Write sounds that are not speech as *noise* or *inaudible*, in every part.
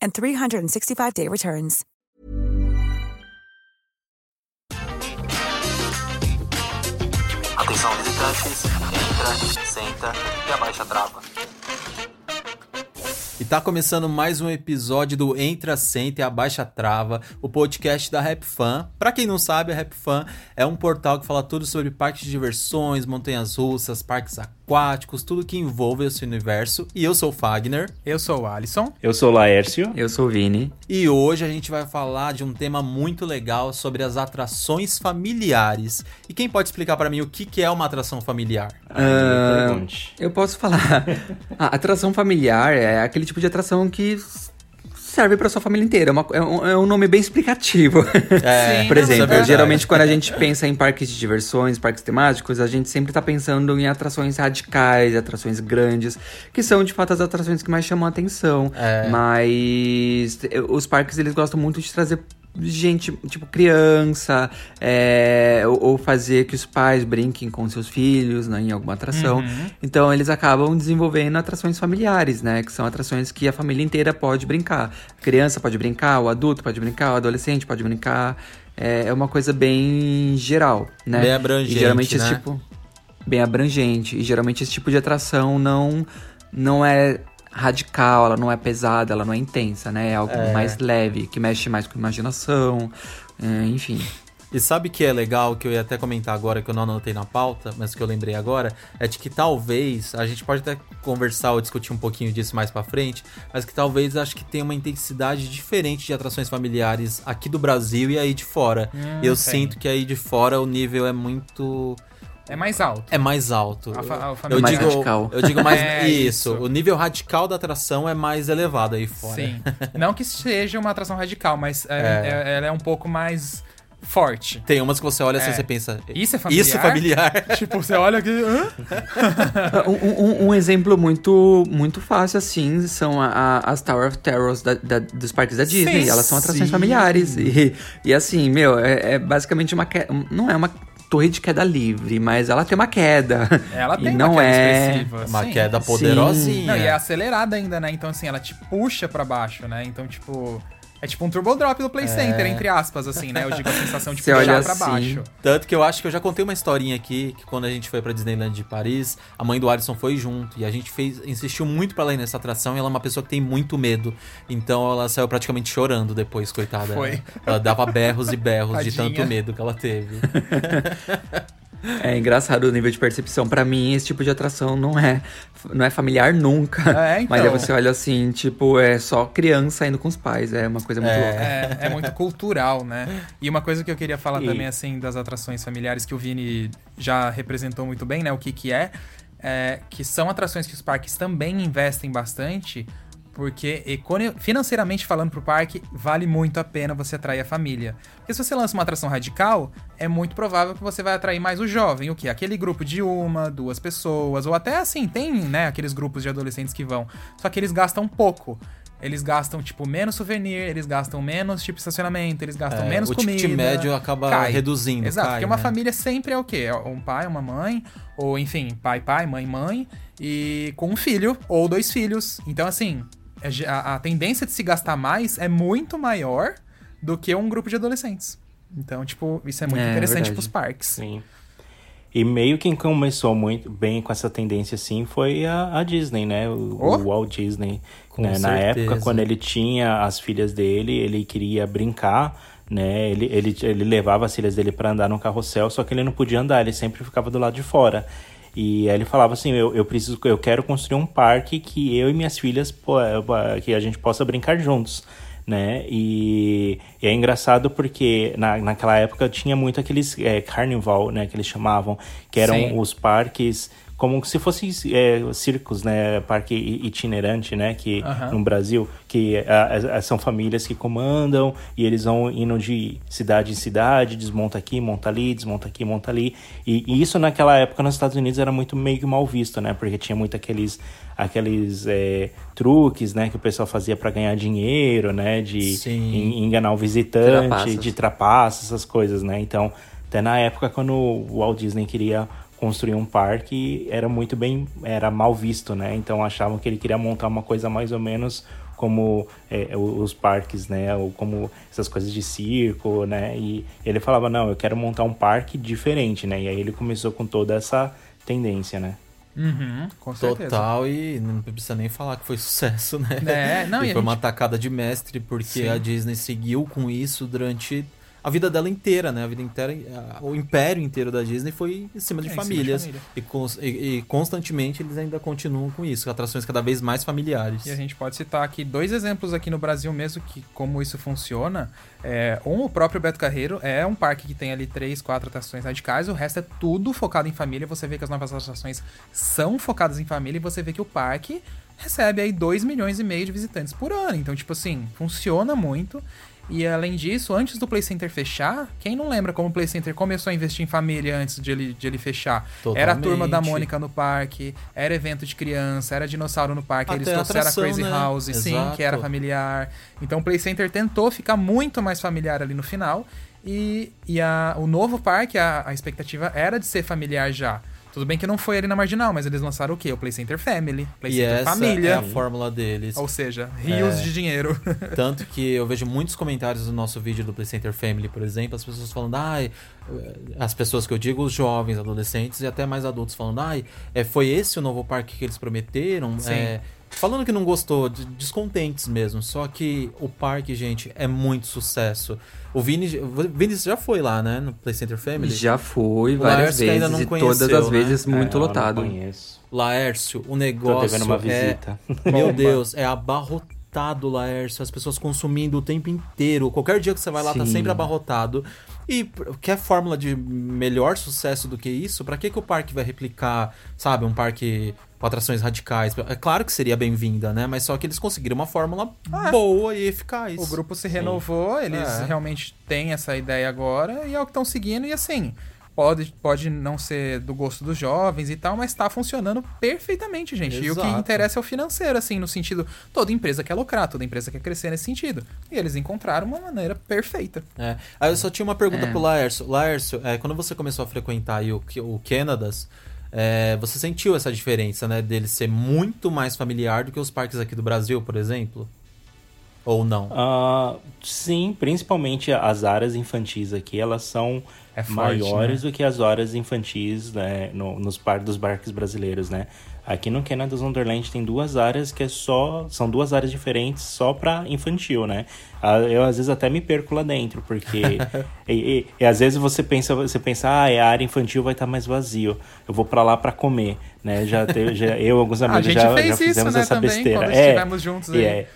and 365-day returns. Atenção visitantes, entra, senta e abaixa a trava. E tá começando mais um episódio do Entra, Senta e Abaixa Trava, o podcast da Rap Fan. Pra quem não sabe, a Rap Fan é um portal que fala tudo sobre parques de diversões, montanhas russas, parques aquáticos, tudo que envolve esse universo. E eu sou o Fagner. Eu sou o Alisson. Eu sou o Laércio. Eu sou o Vini. E hoje a gente vai falar de um tema muito legal sobre as atrações familiares. E quem pode explicar para mim o que, que é uma atração familiar? Ah, eu posso falar. *laughs* a atração familiar é aquele tipo de atração que serve para sua família inteira. É, uma, é, um, é, um, nome bem explicativo. *laughs* É, Por exemplo, é geralmente quando a gente pensa em parques de diversões, parques temáticos, a gente sempre está pensando em atrações radicais, atrações grandes, que são de fato as atrações que mais chamam a atenção. É. Mas os parques eles gostam muito de trazer gente, tipo, criança, é, ou, ou, fazer que os pais brinquem com seus filhos né, em alguma atração. Uhum. Então eles acabam desenvolvendo atrações familiares, né? Que são atrações que a família inteira pode brincar. A criança pode brincar, o adulto pode brincar, o adolescente pode brincar. É, é uma coisa bem geral, né? Bem abrangente, e geralmente né? esse tipo bem abrangente. E geralmente esse tipo de atração não não é radical, ela não é pesada, ela não é intensa, né? É algo é. mais leve, que mexe mais com imaginação, é, enfim. E sabe que é legal, que eu ia até comentar agora, que eu não anotei na pauta, mas que eu lembrei agora, é de que talvez, a gente pode até conversar ou discutir um pouquinho disso mais pra frente, mas que talvez acho que tem uma intensidade diferente de atrações familiares aqui do Brasil e aí de fora. Hum, eu sinto que aí de fora o nível é muito é mais alto. É mais alto. A, a eu mais digo, radical. Eu digo mais *laughs* é isso. isso. O nível radical da atração é mais elevado aí fora. Sim. Não que seja uma atração radical, mas é, é. é ela é um pouco mais forte. Tem umas que você olha assim e é. você pensa. Isso é familiar? Isso é familiar. *laughs* tipo, você olha aqui. *laughs* um, um, um, exemplo muito, muito fácil, assim, são a, a, as Tower of Terrors da, da, dos parques da Disney. Sim, Elas são atrações sim. familiares. E, e assim, meu, é, é basicamente uma. Não é uma torre de queda livre, mas ela tem uma queda. Ela tem e não uma queda é expressiva. Uma sim. queda poderosinha. Não, e é acelerada ainda, né? Então, assim, ela te puxa para baixo, né? Então, tipo. É tipo um turbo drop do Play é. Center, entre aspas, assim, né? Eu digo a sensação de puxar pra assim. baixo. Tanto que eu acho que eu já contei uma historinha aqui, que quando a gente foi pra Disneyland de Paris, a mãe do Alisson foi junto. E a gente fez, insistiu muito pra ela ir nessa atração e ela é uma pessoa que tem muito medo. Então ela saiu praticamente chorando depois, coitada. Foi. Ela, ela dava berros e berros de tanto medo que ela teve. *laughs* É engraçado o nível de percepção. Para mim, esse tipo de atração não é, não é familiar nunca. É, então. Mas aí você olha assim, tipo, é só criança indo com os pais. É uma coisa muito é, louca. É, é, muito cultural, né? E uma coisa que eu queria falar e... também, assim, das atrações familiares que o Vini já representou muito bem, né? O que que é, é que são atrações que os parques também investem bastante Porque financeiramente falando pro parque, vale muito a pena você atrair a família. Porque se você lança uma atração radical, é muito provável que você vai atrair mais o jovem, o que? Aquele grupo de uma, duas pessoas, ou até assim, tem, né, aqueles grupos de adolescentes que vão. Só que eles gastam pouco. Eles gastam, tipo, menos souvenir, eles gastam menos, tipo, estacionamento, eles gastam é, menos o comida. O ticket médio acaba cai. reduzindo. Exato, cai, porque uma né? família sempre é o quê? É um pai, uma mãe, ou enfim, pai, pai, mãe, mãe, e com um filho, ou dois filhos. Então, assim, a, a tendência de se gastar mais é muito maior do que um grupo de adolescentes. Então, tipo, isso é muito é, interessante é pros parques. Sim. E meio que começou muito bem com essa tendência assim foi a, a Disney, né? O, oh. o Walt Disney. Né? Na época, quando ele tinha as filhas dele, ele queria brincar, né? Ele, ele, ele levava as filhas dele para andar no carrossel, só que ele não podia andar, ele sempre ficava do lado de fora. E aí ele falava assim, eu, eu preciso, eu quero construir um parque que eu e minhas filhas, que a gente possa brincar juntos né? E, e, é engraçado porque na, naquela época tinha muito aqueles é, carnival, né? Que eles chamavam, que eram Sim. os parques como se fossem é, circos, né? Parque itinerante, né? Que no Brasil, que são famílias que comandam e eles vão indo de cidade em cidade, desmonta aqui, monta ali, desmonta aqui, monta ali. E, e, isso naquela época nos Estados Unidos era muito meio que mal visto, né? Porque tinha muito aqueles aqueles é, truques, né? Que o pessoal fazia para ganhar dinheiro, né? De enganar o visitante, trapaças. de trapaças, essas coisas, né? Então, até na época quando o Walt Disney queria construir um parque era muito bem era mal visto né então achavam que ele queria montar uma coisa mais ou menos como é, os parques né ou como essas coisas de circo né e ele falava não eu quero montar um parque diferente né e aí ele começou com toda essa tendência né Uhum, com certeza. Total, e não precisa nem falar que foi sucesso, né? É, não, *laughs* e, foi gente... uma tacada de mestre, porque Sim. a Disney seguiu com isso durante a vida dela inteira, né? A vida inteira, o império inteiro da Disney foi em cima de é, famílias. Cima de família. e, e, e, constantemente eles ainda continuam com isso, atrações cada vez mais familiares. E a gente pode citar aqui dois exemplos aqui no Brasil mesmo que como isso funciona. É, um, o próprio Beto Carreiro é um parque que tem ali três, quatro atrações radicais, o resto é tudo focado em família. Você vê que as novas atrações são focadas em família e você vê que o parque recebe aí 2 milhões e meio de visitantes por ano. Então, tipo assim, funciona muito. E além disso, antes do Play Center fechar, quem não lembra como o Play Center começou a investir em família antes de ele, de ele fechar? Totalmente. Era a turma da Mônica no parque, era evento de criança, era dinossauro no parque, Até eles trouxeram a Crazy né? House, Exato. sim, que era familiar. Então o Play Center tentou ficar muito mais familiar ali no final. E, e a, o novo parque, a, a expectativa era de ser familiar já. Tudo bem que não foi ali na Marginal, mas eles lançaram o quê? O Play Center Family, Play e Center essa Família. é a fórmula deles. Ou seja, rios é... de dinheiro. *laughs* Tanto que eu vejo muitos comentários no nosso vídeo do Play Center Family, por exemplo, as pessoas falando, ai, as pessoas que eu digo, os jovens, adolescentes e até mais adultos falando, ai, é, foi esse o novo parque que eles prometeram? Sim. É, Falando que não gostou, descontentes mesmo. Só que o parque, gente, é muito sucesso. O Vini, Vini já foi lá, né? No Play Center Family? Já foi várias vezes. Ainda não e conheceu, todas as né? vezes muito é, lotado. Eu não conheço. Laércio, o negócio. Tô uma visita. É, meu Deus, é abarrotado, Laércio. As pessoas consumindo o tempo inteiro. Qualquer dia que você vai lá, tá Sim. tá sempre abarrotado. E quer fórmula de melhor sucesso do que isso? Para que, que o parque vai replicar, sabe, um parque com atrações radicais? É claro que seria bem-vinda, né? Mas só que eles conseguiram uma fórmula ah, boa e eficaz. O grupo se renovou, Sim. eles é. realmente têm essa ideia agora e é o que estão seguindo. E assim, pode, pode não ser do gosto dos jovens e tal, mas está funcionando perfeitamente, gente. Exato. E o que interessa é o financeiro, assim, no sentido, toda empresa quer lucrar, toda empresa quer crescer nesse sentido. E eles encontraram uma maneira perfeita. É. Aí eu só tinha uma pergunta é. pro Laércio. Laércio, é, quando você começou a frequentar o, o Canadas, é, você sentiu essa diferença, né, dele ser muito mais familiar do que os parques aqui do Brasil, por exemplo? Ou não? Uh, sim, principalmente as áreas infantis aqui, elas são é forte, maiores né? do que as horas infantis né, no, nos parques dos barcos brasileiros, né? Aqui no Canada's Wonderland tem duas áreas que é só são duas áreas diferentes só para infantil, né? Ah, eu às vezes até me perco lá dentro porque *laughs* e, e, e, às vezes você pensa você pensa ah a área infantil vai estar tá mais vazio, eu vou para lá para comer, né? Já, te, já eu alguns *laughs* amigos já, já fizemos isso, né, essa também, besteira. Quando é, estivemos juntos aí.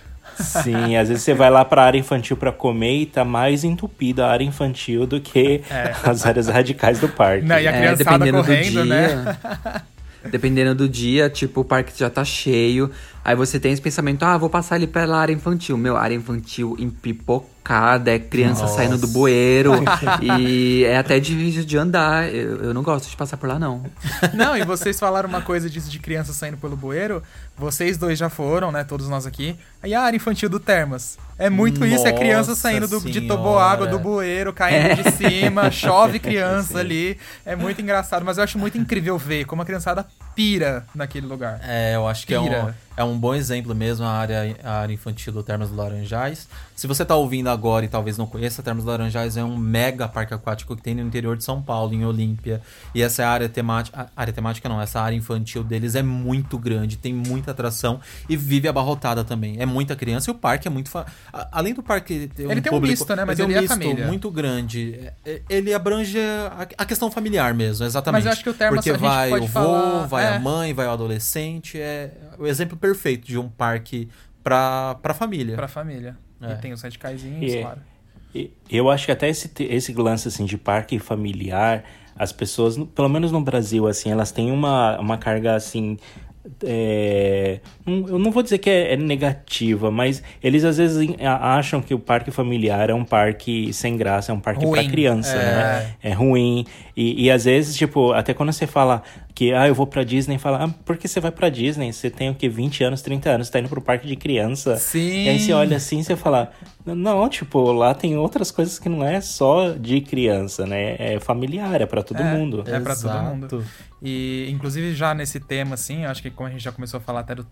É, Sim, às vezes você vai lá para a área infantil para comer e tá mais entupida a área infantil do que é. as áreas radicais do parque. Não, e a é, criançada correndo, do né? Dependendo do dia, tipo, o parque já tá cheio. Aí você tem esse pensamento, ah, vou passar ali pela área infantil. Meu, área infantil empipocada, é criança Nossa. saindo do bueiro. *laughs* e é até difícil de andar. Eu, eu não gosto de passar por lá, não. Não, e vocês falaram uma coisa disso de criança saindo pelo bueiro. Vocês dois já foram, né? Todos nós aqui. Aí a área infantil do Termas. É muito Nossa isso, é criança saindo do, de toboágua do bueiro, caindo é. de cima, *laughs* chove criança ali. É muito engraçado, mas eu acho muito incrível ver como a criançada pira naquele lugar. É, eu acho que é um, é um bom exemplo mesmo a área, a área infantil do Termas Laranjais. Se você está ouvindo agora e talvez não conheça, Termas Laranjais é um mega parque aquático que tem no interior de São Paulo, em Olímpia. E essa área temática, área temática não, essa área infantil deles é muito grande, tem muita atração e vive abarrotada também. É muita criança e o parque é muito. Fa... Além do parque ter um Ele tem público, um misto, né? Mas ele, é um misto família. muito grande. É, ele abrange a questão familiar mesmo, exatamente. Mas eu acho que o Termas Porque vai o vô, vai é. a mãe, vai o adolescente. É o exemplo perfeito de um parque pra, pra família. Pra família. É. E tem os radicaizinhos, claro. E, eu acho que até esse, esse lance assim, de parque familiar, as pessoas, pelo menos no Brasil, assim, elas têm uma, uma carga assim é, eu não vou dizer que é, é, negativa, mas eles às vezes acham que o parque familiar é um parque sem graça, é um parque para criança, é. né? É ruim. E, e às vezes, tipo, até quando você fala que ah, eu vou pra Disney, fala, ah, por que você vai pra Disney? Você tem o que, 20 anos, 30 anos, você tá indo pro parque de criança. Sim. E aí você olha assim e você fala, não, tipo, lá tem outras coisas que não é só de criança, né? É familiar, é para todo é, mundo. É para todo mundo. E, inclusive, já nesse tema, assim, acho que como a gente já começou a falar até do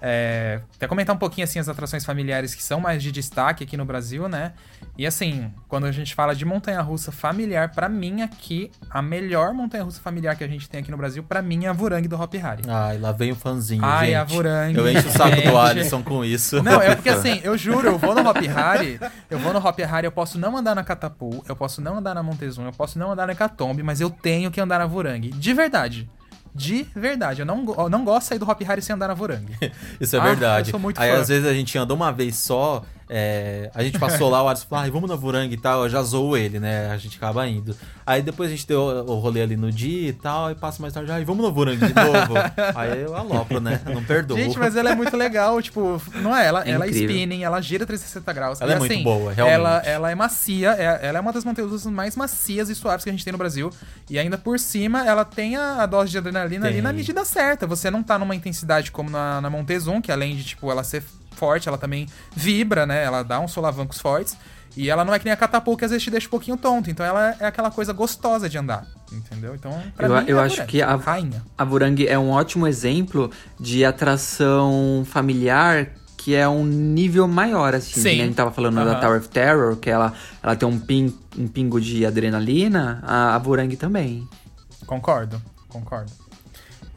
É, até comentar um pouquinho, assim, as atrações familiares que são mais de destaque aqui no Brasil, né? E, assim, quando a gente fala de montanha-russa familiar, para mim, aqui, a melhor montanha-russa familiar que a gente tem aqui no Brasil, para mim, é a Vurangue do Hop Harry. Ai, lá vem o fãzinho, Ai, gente. a Vurangue. Eu encho o saco do Alisson com isso. Não, é porque, *laughs* assim, eu juro, eu vou no Hop Harry, eu vou no Hop Harry, eu posso não andar na Catapult, eu posso não andar na Montezum, eu posso não andar na Catombe, mas eu tenho que andar na Vurangue. De verdade. De verdade. Eu não, eu não gosto de sair do Hop Harry sem andar na Vorangue. *laughs* Isso é ah, verdade. Aí fã. às vezes a gente anda uma vez só é, a gente passou lá, o Alisson falou, ah, vamos na Vorang e tal, eu já zoou ele, né? A gente acaba indo. Aí depois a gente deu o rolê ali no dia e tal, e passa mais tarde, ah, vamos na Vorang de novo. *laughs* aí eu alopro, né? Não perdoo. Gente, mas ela é muito legal, tipo, não é? Ela é, ela é spinning, ela gira 360 graus. Ela e, é assim, muito boa, realmente. Ela, ela é macia, é, ela é uma das montanhas mais macias e suaves que a gente tem no Brasil. E ainda por cima, ela tem a, a dose de adrenalina tem. ali na medida certa. Você não tá numa intensidade como na, na Montezum, que além de, tipo, ela ser forte, ela também vibra, né? Ela dá uns solavancos fortes. E ela não é que nem a catapulta que às vezes te deixa um pouquinho tonto. Então ela é aquela coisa gostosa de andar. Entendeu? Então, pra eu, mim, eu é acho que a, rainha. a Burang é um ótimo exemplo de atração familiar que é um nível maior, assim. Sim. Né? A gente tava falando uhum. da Tower of Terror, que ela, ela tem um, ping, um pingo de adrenalina, a, a também. Concordo, concordo.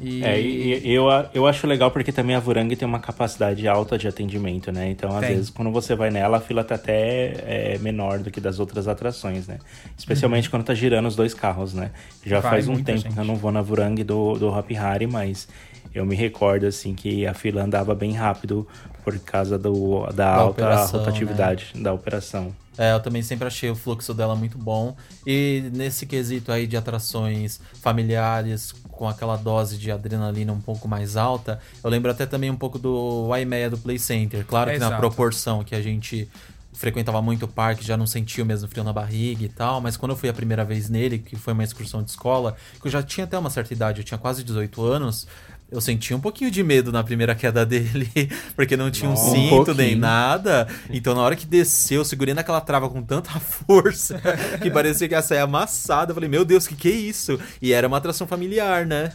E... É, e eu, eu acho legal porque também a Vurangue tem uma capacidade alta de atendimento, né? Então, às tem. vezes, quando você vai nela, a fila tá até é, menor do que das outras atrações, né? Especialmente uhum. quando tá girando os dois carros, né? Já vai faz um tempo gente. que eu não vou na Vurangue do, do Hop Hari, mas eu me recordo, assim, que a fila andava bem rápido por causa do, da, da alta rotatividade né? da operação. É, eu também sempre achei o fluxo dela muito bom. E nesse quesito aí de atrações familiares, com aquela dose de adrenalina um pouco mais alta, eu lembro até também um pouco do Waimea do Play Center. Claro é que exato. na proporção que a gente frequentava muito o parque, já não sentia o mesmo frio na barriga e tal, mas quando eu fui a primeira vez nele, que foi uma excursão de escola, que eu já tinha até uma certa idade, eu tinha quase 18 anos, eu senti um pouquinho de medo na primeira queda dele, *laughs* porque não tinha um cinto um nem nada. Então, na hora que desceu, eu segurei naquela trava com tanta *laughs* força que parecia que ia sair amassada. Eu falei, meu Deus, que que é isso? E era uma atração familiar, né?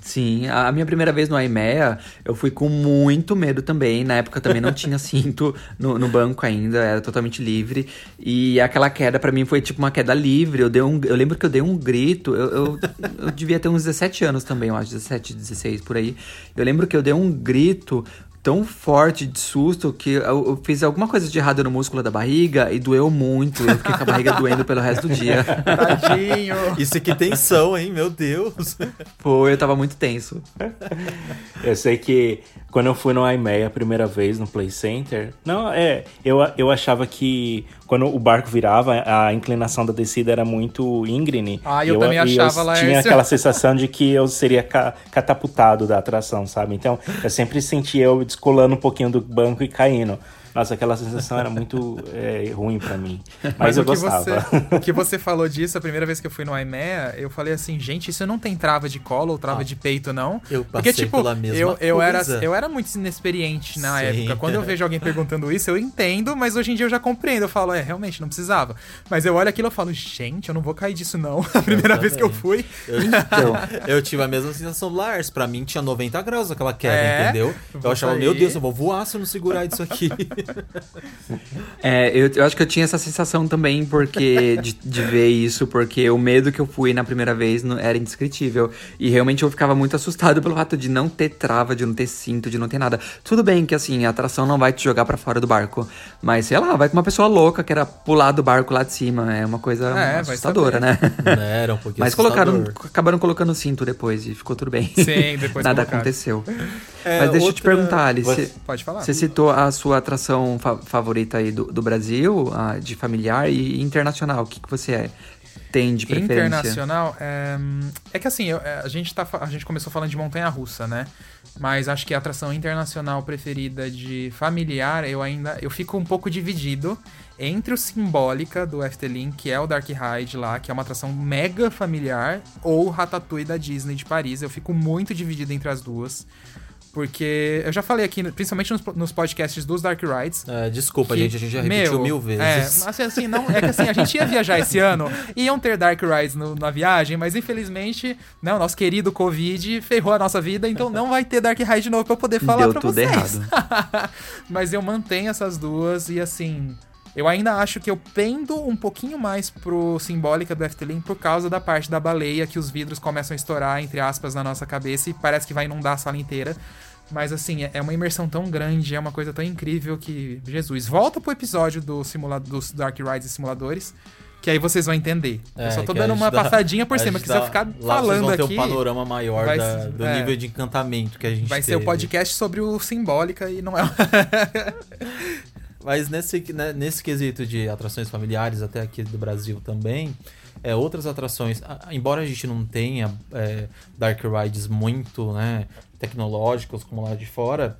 Sim, a minha primeira vez no IMEA, eu fui com muito medo também. Na época também não tinha *laughs* cinto no, no, banco ainda, era totalmente livre. E aquela queda para mim foi tipo uma queda livre. Eu, dei um, eu lembro que eu dei um grito. Eu, eu, eu devia ter uns 17 anos também, eu acho, 17, 16 por aí. Eu lembro que eu dei um grito tão forte de susto que eu, eu, fiz alguma coisa de errado no músculo da barriga e doeu muito. Eu fiquei com a barriga doendo pelo resto do dia. Tadinho! Isso aqui tensão, hein? Meu Deus! Foi, eu tava muito tenso. Eu sei que quando eu fui no IMEA a primeira vez no Play Center, não, é, eu, eu achava que quando o barco virava, a inclinação da descida era muito íngreme. Ah, eu, eu também achava eu lá tinha aquela sensação de que eu seria ca catapultado da atração, sabe? Então, eu sempre sentia eu descolando um pouquinho do banco e caindo. Nossa, aquela sensação era muito é, ruim para mim. Mas, Mas eu gostava. Você, *laughs* o que você falou disso, a primeira vez que eu fui no IMEA, eu falei assim, gente, isso não tem trava de colo ou trava ah, de peito, não? Eu passei Porque, tipo, pela mesma eu, eu coisa. Era, eu era muito inexperiente na Sim. época. Quando eu vejo alguém perguntando isso, eu entendo, mas hoje em dia eu já compreendo. Eu falo, é, realmente, não precisava. Mas eu olho aquilo e falo, gente, eu não vou cair disso, não. *laughs* A primeira vez que eu fui. Eu, então, eu tive a mesma sensação do Lars. Pra mim tinha 90 graus aquela queda, é, entendeu? Eu achava, meu Deus, eu vou voar se eu não segurar isso aqui. *laughs* É, eu, eu, acho que eu tinha essa sensação também porque de, de, ver isso, porque o medo que eu fui na primeira vez não, era indescritível. E realmente eu ficava muito assustado pelo fato de não ter trava, de não ter cinto, de não ter nada. Tudo bem que assim, a atração não vai te jogar para fora do barco. Mas sei lá, vai com uma pessoa louca que era pular do barco lá de cima. É uma coisa é, assustadora, né? É, *laughs* era um pouquinho Mas colocaram, acabaram colocando o cinto depois e ficou tudo bem. Sim, depois *laughs* Nada aconteceu. É, Mas deixa outra... eu te perguntar, Alice. Você... Pode falar. Você citou a sua atração fa favorita aí do, do Brasil, de familiar e internacional. O que, que você é? tem de preferência? Internacional, é, é que assim, eu, é, a, gente tá, a gente começou falando de montanha-russa, né? Mas acho que a atração internacional preferida de familiar, eu ainda eu fico um pouco dividido entre o Simbólica do Efteling, que é o Dark Ride lá, que é uma atração mega familiar, ou Ratatouille da Disney de Paris. Eu fico muito dividido entre as duas. Porque eu já falei aqui, principalmente nos, nos podcasts dos Dark Rides. É, desculpa, que, gente, a gente já repetiu meu, mil vezes. É, assim, assim, não, é que assim, a gente ia viajar esse ano, iam ter Dark Rides no, na viagem, mas infelizmente, né, o nosso querido Covid ferrou a nossa vida, então não vai ter Dark Ride de novo pra eu poder falar Deu pra tudo vocês. errado. *laughs* mas eu mantenho essas duas e assim. Eu ainda acho que eu pendo um pouquinho mais pro Simbólica do Efteling por causa da parte da baleia, que os vidros começam a estourar, entre aspas, na nossa cabeça e parece que vai inundar a sala inteira. Mas assim, é uma imersão tão grande, é uma coisa tão incrível que. Jesus, volta pro episódio do simula dos Dark Rides e simuladores. Que aí vocês vão entender. É, eu só tô dando uma dá, passadinha por cima, que se eu ficar lá falando vocês vão ter um panorama maior vai, da, do é, nível de encantamento que a gente Vai teve. ser o podcast sobre o Simbólica e não é. *laughs* Mas nesse, né, nesse quesito de atrações familiares, até aqui do Brasil também, é, outras atrações, embora a gente não tenha é, Dark Rides muito né, tecnológicos como lá de fora,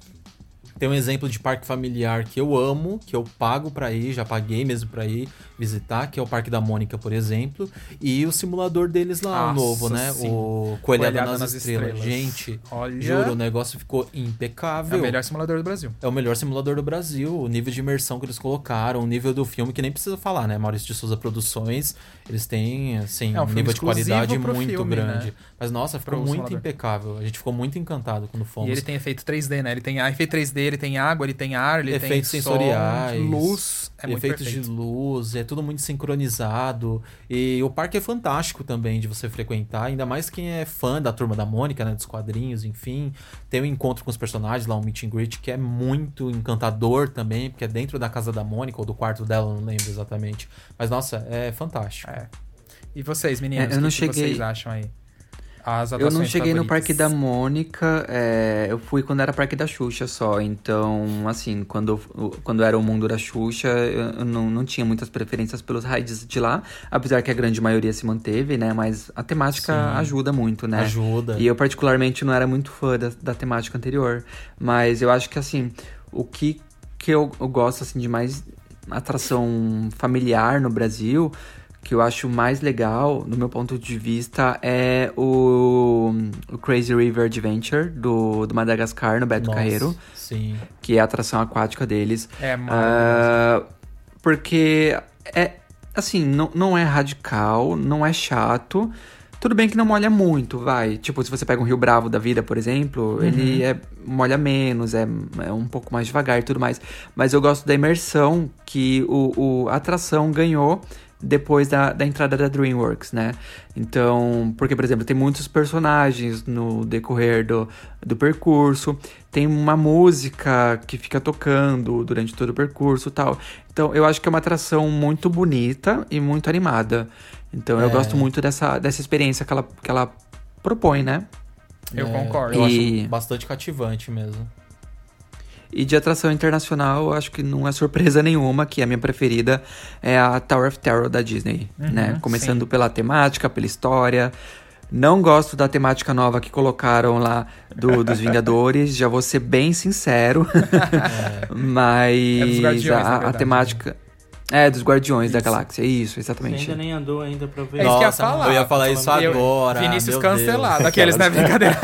tem um exemplo de parque familiar que eu amo, que eu pago para ir, já paguei mesmo para ir visitar, que é o Parque da Mônica, por exemplo, e o simulador deles lá, Nossa, o novo, né? Sim. O Coelhada, Coelhada nas, nas estrelas. estrelas. Gente, Olha... juro, o negócio ficou impecável. É o melhor simulador do Brasil. É o melhor simulador do Brasil. O nível de imersão que eles colocaram, o nível do filme, que nem precisa falar, né? Maurício de Souza Produções, eles têm, assim, é um nível de qualidade muito filme, grande. Né? Mas, nossa, ficou Pro muito simulador. impecável. A gente ficou muito encantado quando fomos. E ele tem efeito 3D, né? Ele tem efeito 3D, ele tem água, ele tem ar, ele efeitos tem sensoriais, som, luz. É efeitos de luz, é tudo muito sincronizado. E o parque é fantástico também de você frequentar, ainda mais quem é fã da Turma da Mônica, né? Dos quadrinhos, enfim. Tem um encontro com os personagens lá, um meet and greet, que é muito encantador também, porque é dentro da casa da Mônica, ou do quarto dela, não lembro exatamente. Mas, nossa, é fantástico. É. E vocês, meninos, é, eu não que, cheguei... que vocês acham aí? Eu não cheguei favoritas. no Parque da Mônica, é, eu fui quando era Parque da Xuxa só. Então, assim, quando, quando era o mundo da Xuxa, eu não, não tinha muitas preferências pelos rides de lá. Apesar que a grande maioria se manteve, né? Mas a temática Sim, ajuda muito, né? Ajuda. E eu, particularmente, não era muito fã da, da temática anterior. Mas eu acho que, assim, o que, que eu, eu gosto, assim, de mais atração familiar no Brasil que eu acho mais legal, no meu ponto de vista, é o, o Crazy River Adventure do, do Madagascar, no Beto Nossa, Carreiro. Sim. Que é a atração aquática deles. É, uh, Porque é, assim, não, não é radical, não é chato. Tudo bem que não molha muito, vai. Tipo, se você pega um Rio Bravo da vida, por exemplo, uhum. ele é, molha menos, é, é um pouco mais devagar e tudo mais. Mas eu gosto da imersão que o, o a atração ganhou depois da, da entrada da DreamWorks, né? Então, porque, por exemplo, tem muitos personagens no decorrer do, do percurso, tem uma música que fica tocando durante todo o percurso tal. Então, eu acho que é uma atração muito bonita e muito animada. Então, é. eu gosto muito dessa, dessa experiência que ela, que ela propõe, né? Eu é, concordo. Eu e... acho bastante cativante mesmo. E de atração internacional, acho que não é surpresa *laughs* nenhuma que a minha preferida é a Tower of Terror da Disney, uhum, né? Começando sim. pela temática, pela história. Não gosto da temática nova que colocaram lá do, dos *laughs* Vingadores, já vou ser bem sincero. *laughs* É. Mas é a, a, temática. É, dos Guardiões isso. da Galáxia, isso, exatamente. Você ainda nem andou ainda pra ver. É isso que eu ia falar. Eu ia falar isso agora. Vinícius cancelado, aqueles, né? *laughs* Brincadeira.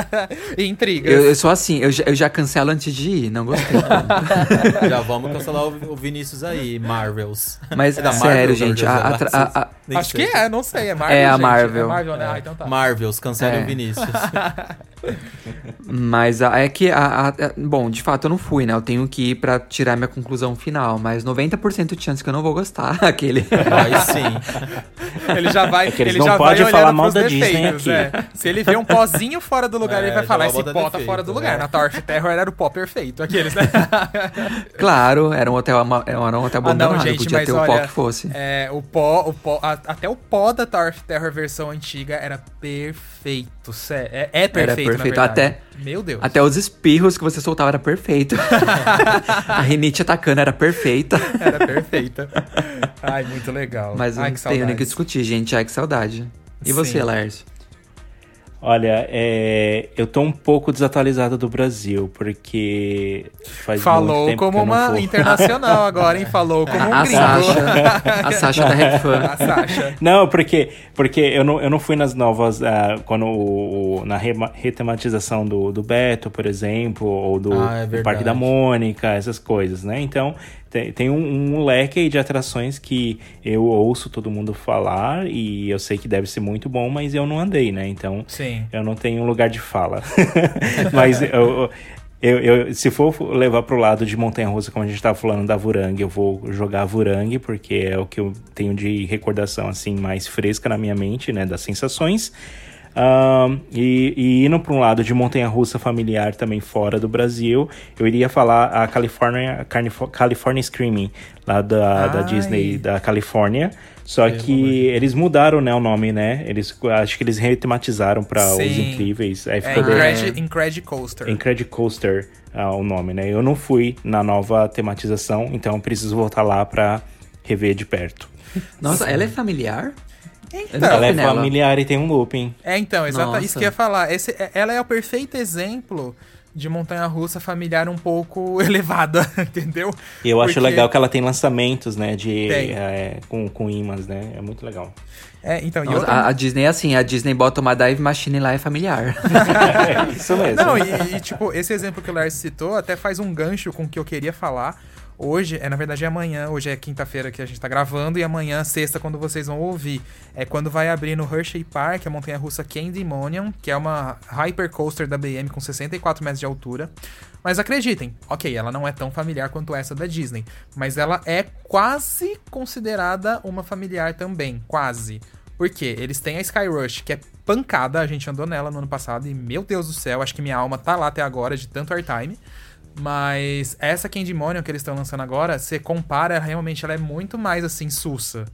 *laughs* Intrigas. Eu, eu, sou assim, eu, eu já cancelo antes de ir, não gostei. *laughs* já vamos cancelar o, o Vinícius aí, Marvels. Mas, é sério, gente, a, a, a, Acho que é, não sei, é Marvel, É a Marvel. É Marvel, né? Ah, então tá. Marvels, cancela é. o Vinícius. *laughs* mas é que, a, a, bom, de fato eu não fui, né? Eu tenho que ir pra tirar minha conclusão final, mas 90% de chance que eu não vou gostar, *laughs* aquele. Vai sim. Ele já vai, é ele não já pode vai falar mal da Disney aqui. É. Se ele vê um pozinho fora do lugar, é, ele vai falar, esse pó tá fora do lugar. É. Na Tower of Terror era o pó perfeito, aqueles, né? *laughs* claro, era um hotel, era um hotel abandonado, ah, não, gente, podia ter olha, o pó que fosse. É, o pó, o pó, a, até o pó da Tower of Terror versão antiga era perfeito. É, é perfeito, era perfeito. Até, Meu Deus. Até os espirros que você soltava era perfeito. *laughs* a rinite atacando era perfeita. Era perfeita. Ai, muito legal. Mas Ai, não tenho nem que discutir, gente. Ai, que saudade. E Sim. você, Lars? Olha, é, eu tô um pouco desatualizado do Brasil, porque faz Falou muito tempo como uma internacional agora, hein? Falou *laughs* como um a gringo. Sasha, a Sasha da Refan. A Sasha. Não, porque, porque eu, não, eu não fui nas novas, uh, quando o, na re, retematização do, do Beto, por exemplo, ou do, ah, é do Parque da Mônica, essas coisas, né? Então, tem, tem um, um, leque aí de atrações que eu ouço todo mundo falar e eu sei que deve ser muito bom, mas eu não andei, né? Então Sim. eu não tenho lugar de fala. *laughs* mas eu, eu, eu, se for levar pro lado de Montanha Russa, como a gente tava falando da Vurang, eu vou jogar Vurang, porque é o que eu tenho de recordação assim mais fresca na minha mente, né? Das sensações. Um, e, e, indo para um lado de montanha-russa familiar também fora do Brasil, eu iria falar a California, California Screaming, lá da, da Disney da Califórnia. Só que eles mudaram, né, o nome, né? Eles, acho que eles retematizaram para Os Incríveis. Aí ficou é, Incred, Coaster. Incred Coaster ah, o nome, né? Eu não fui na nova tematização, então preciso voltar lá para rever de perto. Nossa, Sim. ela é familiar? Então, ela é familiar e tem um looping. É, então, exatamente isso que eu ia falar. Esse, é, ela é o perfeito exemplo de montanha-russa familiar um pouco *laughs* elevada, entendeu? E eu Porque... acho legal que ela tem lançamentos, né, de é, com, com imãs, né? É muito legal. É, então, Nossa, outra... a, a, Disney é assim, a Disney bota uma dive machine lá é familiar. *laughs* é, isso mesmo. Não, e, e, tipo, esse exemplo que o Lars citou até faz um gancho com o que eu queria falar, Hoje, é na verdade é amanhã, hoje é quinta-feira que a gente tá gravando, e amanhã, sexta, quando vocês vão ouvir, é quando vai abrir no Hershey Park, a montanha russa Candymonium, que é uma hypercoaster da BM com 64 metros de altura. Mas acreditem, ok, ela não é tão familiar quanto essa da Disney, mas ela é quase considerada uma familiar também, quase. Porque eles têm a Sky Rush, que é pancada, a gente andou nela no ano passado, e meu Deus do céu, acho que minha alma tá lá até agora de tanto airtime. Mas essa Candymonium que eles estão lançando agora, você compara, realmente ela é muito mais assim, sussa.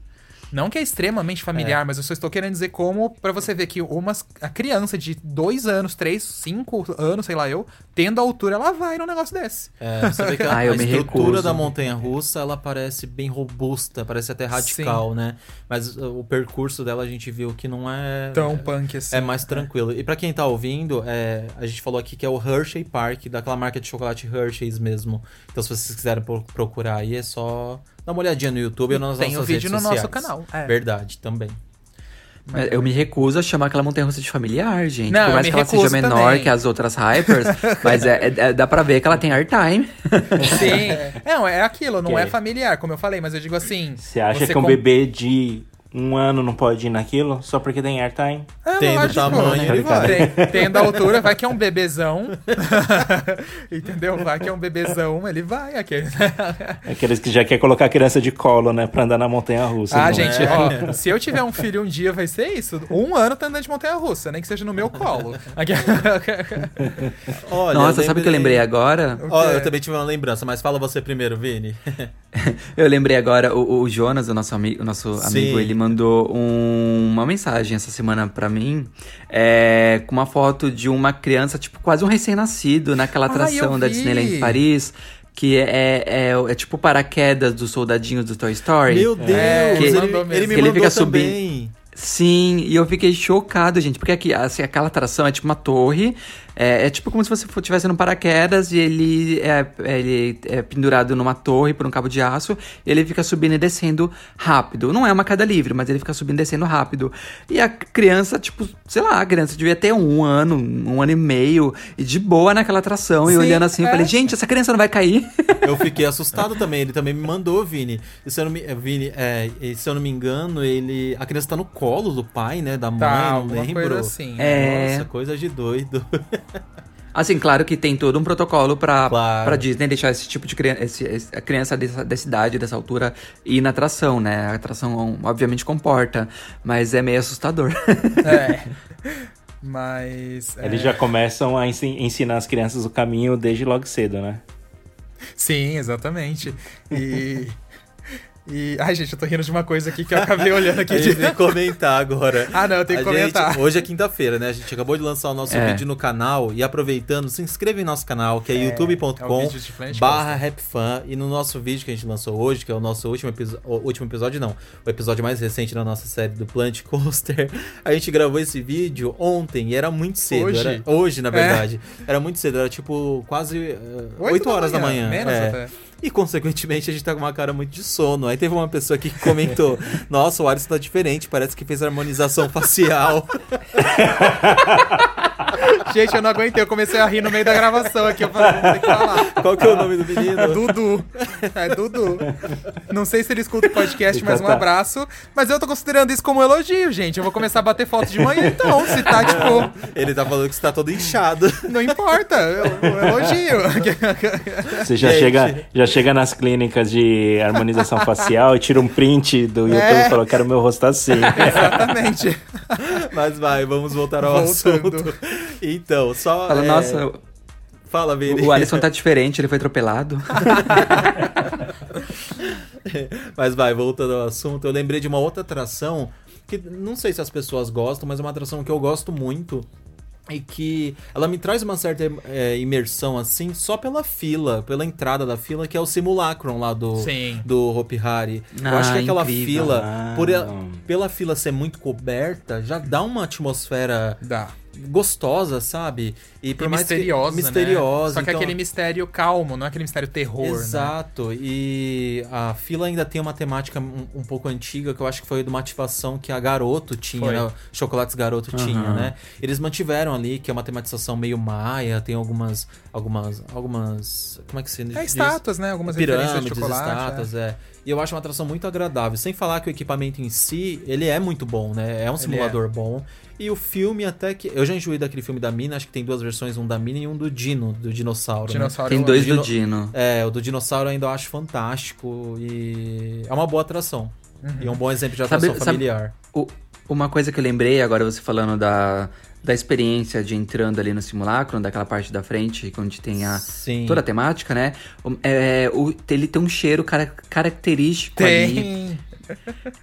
Não que é extremamente familiar, é. mas eu só estou querendo dizer como para você ver que uma a criança de dois anos, três, cinco anos, sei lá eu, tendo a altura, ela vai num negócio desse. É, você vê que a, *laughs* ah, a estrutura recuso. da montanha russa, ela parece bem robusta, parece até radical, Sim. né? Mas o percurso dela a gente viu que não é tão punk assim. É mais tranquilo. E para quem tá ouvindo, é, a gente falou aqui que é o Hershey Park, daquela marca de chocolate Hershey's mesmo. Então se vocês quiserem procurar aí, é só Dá uma olhadinha no YouTube ou nas Tem nossas vídeo no sociais. nosso canal. É. Verdade, também. Mas eu me recuso a chamar aquela montanha russa de familiar, gente. Não, Por mais que ela seja menor também. que as outras hypers, *laughs* mas é, é, é, dá pra ver que ela tem airtime. Sim. *laughs* Não, é aquilo, não é familiar, como eu falei, mas eu digo assim. Você acha que é um com... bebê de um ano não pode ir naquilo só porque tem airtime. É, tem do tamanho, ele vai. Tem, tem da altura, vai que é um bebezão. *laughs* Entendeu? Vai que é um bebezão, ele vai. Aqueles, *laughs* aqueles que já quer colocar a criança de colo, né? Pra andar na montanha russa. Ah, gente, é. ó, *laughs* se eu tiver um filho um dia, vai ser isso. Um ano tá andando de montanha russa, nem que seja no meu colo. Olha, Nossa, lembrei... sabe o que eu lembrei agora? Ó, eu também tive uma lembrança, mas fala você primeiro, Vini. *laughs* eu lembrei agora, o, o Jonas, o nosso, ami o nosso amigo, ele mandou um, uma mensagem essa semana para mim é, com uma foto de uma criança, tipo, quase um recém-nascido naquela atração ah, da Disneyland Paris. Que é, é, é, tipo paraquedas dos soldadinhos do Toy Story. Meu Deus, é, que, ele, ele, me que ele fica subindo. Sim, e eu fiquei chocado, gente, porque aqui, assim, aquela atração é tipo uma torre é, é, tipo como se você estivesse no paraquedas e ele é, ele é pendurado numa torre por um cabo de aço e ele fica subindo e descendo rápido. Não é uma queda livre, mas ele fica subindo e descendo rápido. E a criança, tipo, sei lá, a criança devia ter um ano, um ano e meio, e de boa naquela atração, Sim, e olhando assim, é. eu falei, gente, essa criança não vai cair. *laughs* Eu fiquei assustado também, ele também me mandou, Vini. E se eu não me, Vini, é, se eu não me engano, ele. A criança tá no colo do pai, né? Da mãe, tá, não lembro. Coisa assim. É... Nossa, coisa de doido. *laughs* *laughs* Assim, claro que tem todo um protocolo pra, claro. Pra Disney deixar esse tipo de criança, esse, a criança dessa, dessa idade, dessa altura, ir na atração, né? A atração, obviamente, comporta, mas é meio assustador. *laughs* É. Mas. Eles é... já começam a ensinar as crianças o caminho desde logo cedo, né? Sim, exatamente. E. E. Ai, gente, eu tô rindo de uma coisa aqui que eu acabei *laughs* olhando aqui. a gente tem que *laughs* comentar agora. ah, não, eu tenho que a comentar. Gente, hoje é quinta-feira, né? A gente acabou de lançar o nosso é. vídeo no canal. E aproveitando, se inscreva em nosso canal, que é, é youtube.com é barra rapfan. E no nosso vídeo que a gente lançou hoje, que é o nosso último, episódio, último episódio, não. O episódio mais recente da nossa série do Plant Coaster. *laughs* A gente gravou esse vídeo ontem e era muito cedo. Hoje? Era, hoje, na verdade. É. Era muito cedo, era tipo quase uh, 8, 8 horas da manhã. Da manhã. Menos é. até. E, consequentemente, a gente tá com uma cara muito de sono. Aí teve uma pessoa aqui que comentou: *laughs* Nossa, o Alisson tá diferente, parece que fez harmonização facial. *laughs* *laughs* Gente, eu não aguentei, eu comecei a rir no meio da gravação aqui. Eu falei, vou ter que falar. Qual que é o nome do menino? Dudu. É Dudu. Não sei se ele escuta o podcast, mas um abraço. Mas eu tô considerando isso como um elogio, gente. Eu vou começar a bater foto de manhã, então. Se tá, tipo. Ele tá falando que você tá todo inchado. Não importa, eu, eu elogio. Você já chega, já chega nas clínicas de harmonização facial e tira um print do YouTube é. e fala: quero meu rosto assim. Exatamente. Mas vai, vamos voltar ao Voltando. assunto. Então, só. Fala, é... nossa. Fala, Vini. O Alisson tá diferente, ele foi atropelado. *laughs* mas vai, voltando ao assunto, eu lembrei de uma outra atração que não sei se as pessoas gostam, mas é uma atração que eu gosto muito e que ela me traz uma certa é, imersão assim só pela fila, pela entrada da fila, que é o simulacron lá do Sim. do Hopi Hari. Ah, eu acho que ah, aquela incrível. fila, ah. por ela, pela fila ser muito coberta, já dá uma atmosfera dá gostosa, sabe? E, por e mais misteriosa, que, misteriosa. Né? Só que então... aquele mistério calmo, não é aquele mistério terror, né? Exato. Né? E a fila ainda tem uma temática um, um, pouco antiga, que eu acho que foi de uma ativação que a Garoto tinha, né? Chocolates Garoto uhum. tinha, né? Eles mantiveram ali, que é uma tematização meio maia, tem algumas algumas algumas como é que se diz? É estátuas, né? Algumas pirâmides, estátuas, é. é. E eu acho uma atração muito agradável. Sem falar que o equipamento em si, ele é muito bom, né? É um simulador é. bom. E o filme até que. Eu já enjoei daquele filme da Mina, acho que tem duas versões, um da Mina e um do Dino, do dinossauro. Né? dinossauro né? Tem dois do Dino. É, o do dinossauro ainda eu acho fantástico. E é uma boa atração. Uhum. E é um bom exemplo de atração sabe, familiar. Sabe, o, uma coisa que eu lembrei, agora você falando da, da experiência de entrando ali no simulacro, daquela parte da frente, onde tem a, Sim. toda a temática, né? É, o, ele tem um cheiro cara, característico tem. ali. *laughs*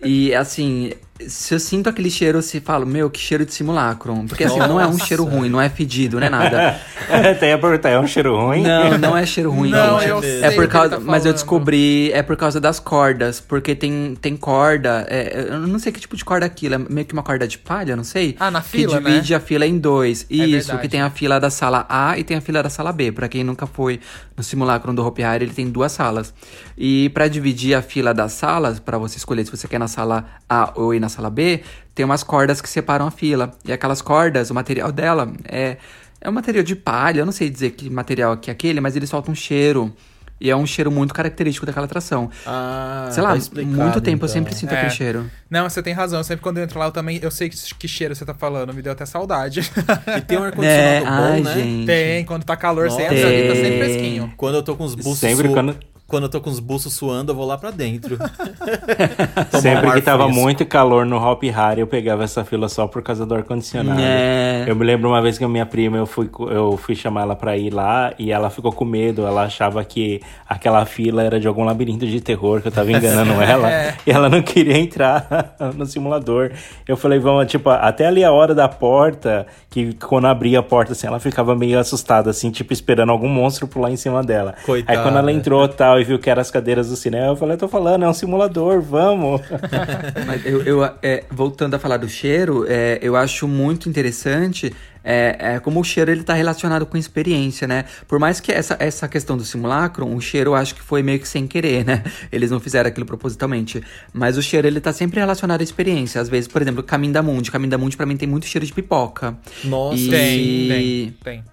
E assim, se eu sinto aquele cheiro, se falo, meu, que cheiro de simulacro. Porque assim, Nossa. não é um cheiro ruim, não é fedido, não é nada. Até ia perguntar, é um cheiro ruim? Não, não é cheiro ruim, não, gente. Eu sei é por causa, tá mas eu descobri, é por causa das cordas, porque tem, tem corda, é, eu não sei que tipo de corda é aquilo, é meio que uma corda de palha, não sei. Ah, na fila, Que divide né? a fila em dois. É Isso, verdade. que tem a fila da sala A e tem a fila da sala B. Pra quem nunca foi no simulacro do Hopi Hari, ele tem duas salas. E para dividir a fila das salas, para você escolher se você quer na sala A ou ir na sala B, tem umas cordas que separam a fila. E aquelas cordas, o material dela é, é um material de palha, eu não sei dizer que material que é aquele, mas ele solta um cheiro E é um cheiro muito característico daquela atração. Ah, Sei lá, tá muito tempo então. eu sempre sinto é. aquele cheiro. Não, você tem razão. Sempre quando eu entro lá, eu também eu sei que cheiro você tá falando. Me deu até saudade. *laughs* E tem um *laughs* ar-condicionado é, bom, ai, né? Gente. Tem. Quando tá calor, Nossa, você entra ali, tá sempre fresquinho. Quando eu tô com os buços... Sempre quando... Quando eu tô com os buços suando, eu vou lá pra dentro. *laughs* Sempre um que tava fresco. muito calor no Hop Harry, eu pegava essa fila só por causa do ar-condicionado. É. Eu me lembro uma vez que a minha prima, eu fui, eu fui chamar ela pra ir lá e ela ficou com medo. Ela achava que aquela fila era de algum labirinto de terror, que eu tava enganando *laughs* ela. É. E ela não queria entrar *laughs* no simulador. Eu falei, vamos, tipo, até ali a hora da porta, que quando abria a porta, assim, ela ficava meio assustada, assim, tipo, esperando algum monstro pular em cima dela. Coitada. Aí quando ela entrou tal, e viu que eram as cadeiras do cinema, eu falei, tô falando, é um simulador, vamos. *laughs* Mas eu, eu é, voltando a falar do cheiro, é, eu acho muito interessante é, é, como o cheiro ele está relacionado com experiência, né? Por mais que essa, essa questão do simulacro, o cheiro eu acho que foi meio que sem querer, né? *laughs* Eles não fizeram aquilo propositalmente. Mas o cheiro ele tá sempre relacionado à experiência. Às vezes, por exemplo, Caminho da Mundi. Caminho da Mundi pra mim tem muito cheiro de pipoca. Nossa, e... tem, tem, tem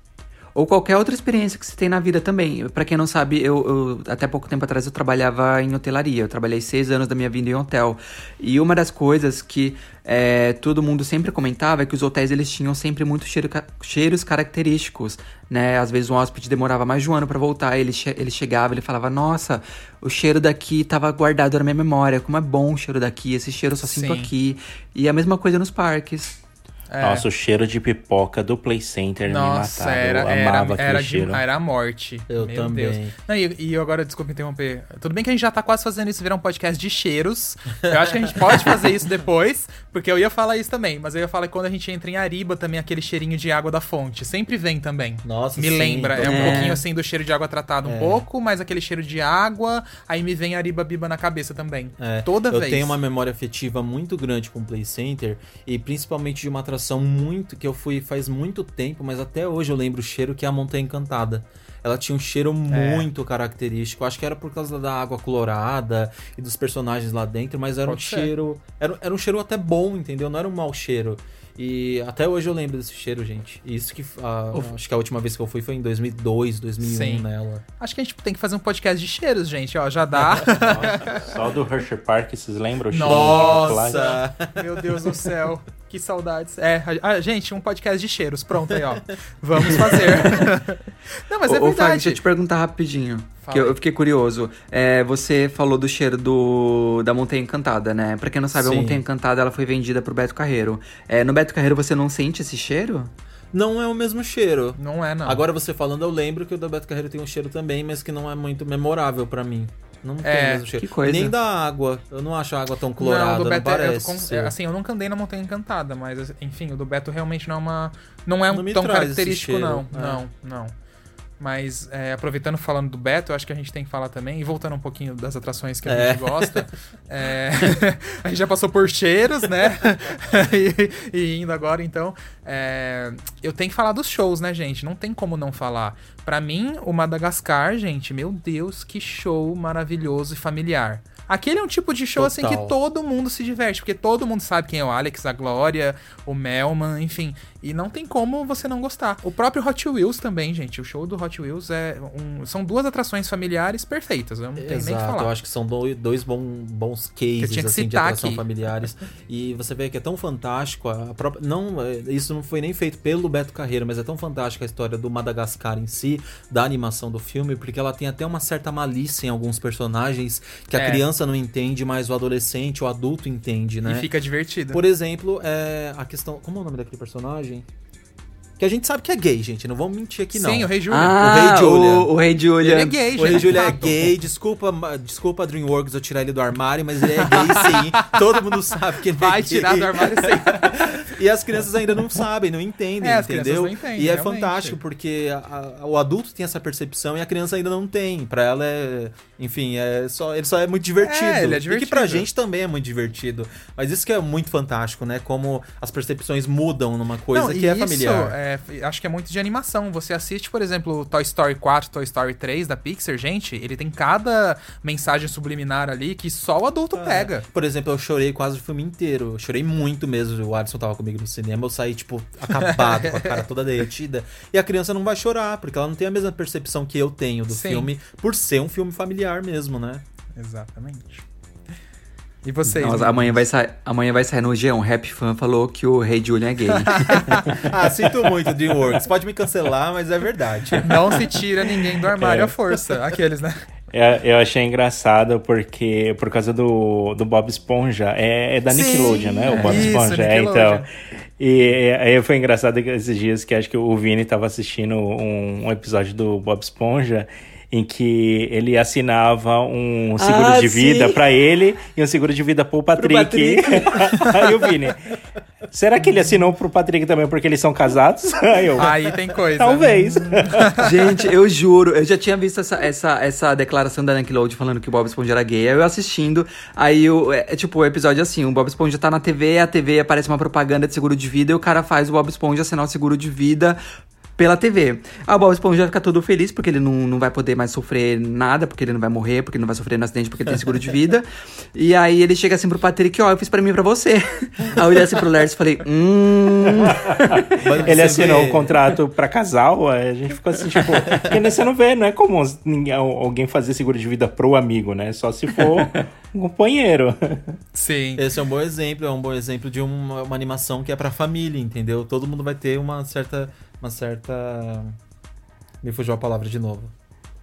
ou qualquer outra experiência que você tem na vida também. Para quem não sabe, eu, eu, até pouco tempo atrás eu trabalhava em hotelaria. Eu trabalhei seis anos da minha vida em hotel. E uma das coisas que é, todo mundo sempre comentava é que os hotéis eles tinham sempre muitos cheiro, cheiros característicos, né? Às vezes um hóspede demorava mais de um ano para voltar, ele, che ele chegava, ele falava: "Nossa, o cheiro daqui estava guardado na minha memória, como é bom o cheiro daqui, esse cheiro eu só sinto Sim. aqui". E a mesma coisa nos parques. É. Nossa, o cheiro de pipoca do Play Center Nossa, me matava. Era, eu amava era, era cheiro. De, era a morte. Eu Meu também. Deus. Não, e, e eu agora, desculpa interromper. Tudo bem que a gente já tá quase fazendo isso virar um podcast de cheiros. Eu acho que a gente pode fazer isso depois, porque eu ia falar isso também. Mas eu ia falar que quando a gente entra em Ariba também, aquele cheirinho de água da fonte. Sempre vem também. Nossa, Me sim, lembra. É, é um pouquinho assim do cheiro de água tratada um é. pouco, mas aquele cheiro de água. Aí me vem Ariba Biba na cabeça também. É. Toda eu vez. Eu tenho uma memória afetiva muito grande com o Play Center. E principalmente de uma atração muito que eu fui faz muito tempo, mas até hoje eu lembro o cheiro que é a Montanha Encantada. Ela tinha um cheiro é. muito característico. Acho que era por causa da água colorada e dos personagens lá dentro, mas era Pode um ser. cheiro. Era, era um cheiro até bom, entendeu? Não era um mau cheiro. E até hoje eu lembro desse cheiro, gente. Isso que. acho que a última vez que eu fui foi em 2002, 2001 Sim. nela. Acho que a gente tem que fazer um podcast de cheiros, gente. Ó, já dá. *laughs* Nossa, só do Hershey Park, vocês lembram? Nossa! Meu Deus do céu. Que saudades. É, a, a, gente, um podcast de cheiros. Pronto aí, ó. Vamos fazer. *laughs* Não, mas é verdade. Ô, Fag, deixa eu te perguntar rapidinho. Que eu, eu, fiquei curioso. É, você falou do cheiro do, da Montanha Encantada, né? Pra quem não sabe, Sim. a Montanha Encantada ela foi vendida pro Beto Carreiro. É, no Beto Carreiro você não sente esse cheiro? Não é o mesmo cheiro. Não é, não. Agora você falando, eu lembro que o do Beto Carreiro tem um cheiro também, mas que não é muito memorável para mim. Não é, tem mesmo cheiro. Que coisa. Nem da água. Eu não acho a água tão colorada, não, do Beto, não é- parece. Eu, assim, eu nunca andei na Montanha Encantada, mas enfim, o do Beto realmente não é uma... Não é um não tão característico, não. É. Não, não. Mas é, aproveitando falando do Beto, eu acho que a gente tem que falar também, e voltando um pouquinho das atrações que a é. gente gosta, é, *laughs* a gente já passou por cheiros, né? *laughs* e, e, indo agora, então, é, eu tenho que falar dos shows, né, gente? Não tem como não falar. Para mim, o Madagascar, gente, meu Deus, que show maravilhoso e familiar. Aquele é um tipo de show Total. assim que todo mundo se diverte, porque todo mundo sabe quem é o Alex, a Glória, o Melman, enfim. E não tem como você não gostar. O próprio Hot Wheels também, gente. O show do Hot Wheels é um, são duas atrações familiares perfeitas. Eu não tenho Exato, nem que falar. Eu acho que são dois bons, bons cases assim, de atração aqui. familiares. *laughs* e você vê que é tão fantástico a própria. Não, é, isso não foi nem feito pelo Beto Carreiro, mas é tão fantástica a história do Madagascar em si, da animação do filme, porque ela tem até uma certa malícia em alguns personagens que a é. criança não entende, mas o adolescente, o adulto entende, né? E fica divertido. Por exemplo, é a questão. Como é o nome daquele personagem? Que a gente sabe que é gay, gente. Não vamos mentir aqui, não. Sim, o Rei Julia. Ah, o Rei Julia. O, o Rei Julia. Ele é gay, gente. O Rei Julia é gay. Desculpa, desculpa, DreamWorks, eu tirar ele do armário, mas ele é gay, *laughs* sim. Todo mundo sabe que ele Vai é gay. Vai tirar do armário, sim. *laughs* e as crianças ainda não sabem, não entendem, é, entendeu? Não entendem, e é realmente. fantástico, porque a, a, o adulto tem essa percepção e a criança ainda não tem. Pra ela é. Enfim, é só, ele só é muito divertido. É, ele é divertido. E que pra gente também é muito divertido. Mas isso que é muito fantástico, né? Como as percepções mudam numa coisa não, que é familiar. É, acho que é muito de animação. Você assiste, por exemplo, Toy Story 4, Toy Story 3 da Pixar, gente, ele tem cada mensagem subliminar ali que só o adulto é. pega. Por exemplo, eu chorei quase o filme inteiro. Eu chorei muito mesmo. O Alisson tava comigo comigo no cinema, eu saí, tipo, acabado, com a cara *laughs* toda derretida. E a criança não vai chorar, porque ela não tem a mesma percepção que eu tenho do Sim. filme, por ser um filme familiar mesmo, né? Exatamente. E vocês? Não, amanhã, vai sair, amanhã vai sair no G1. Um Rap Fan falou que o Rei Julian é gay. *laughs* ah, sinto muito, DreamWorks. Pode me cancelar, mas é verdade. Não se tira ninguém do armário é. à força. Aqueles, né? Eu, eu, achei engraçado porque, por causa do, do Bob Esponja, é, é da Sim, Nickelodeon, né? O Bob isso, Esponja. É, então. E aí foi engraçado esses dias que acho que o Vini estava assistindo um, um episódio do Bob Esponja em que ele assinava um seguro ah, de vida para ele e um seguro de vida pro Patrick. Pro Patrick. *laughs* Aí o Vini. Será que ele assinou pro Patrick também porque eles são casados? *laughs* Aí, eu, Aí tem coisa. Talvez. *laughs* Gente, eu juro, eu já tinha visto essa, essa, essa declaração da Nickelodeon falando que o Bob Esponja era gay. Aí eu assistindo, aí o, é, é, tipo o episódio assim, o Bob Esponja tá na TV, a TV aparece uma propaganda de seguro de vida e o cara faz o Bob Esponja assinar o seguro de vida pela TV. A Bob Esponja vai ficar todo feliz porque ele não, não vai poder mais sofrer nada, porque ele não vai morrer, porque ele não vai sofrer no acidente, porque ele tem seguro de vida. *laughs* e aí ele chega assim pro Patrick, ó, oh, eu fiz pra mim e pra você. *laughs* aí eu olhei assim pro Lers e falei, hum. *laughs* ele assinou o um contrato pra casal, a gente ficou assim, tipo, porque você não vê, não é comum alguém fazer seguro de vida pro amigo, né? Só se for um companheiro. Sim. Esse é um bom exemplo, é um bom exemplo de uma, uma animação que é pra família, entendeu? Todo mundo vai ter uma certa uma certa. Me fugiu a palavra de novo.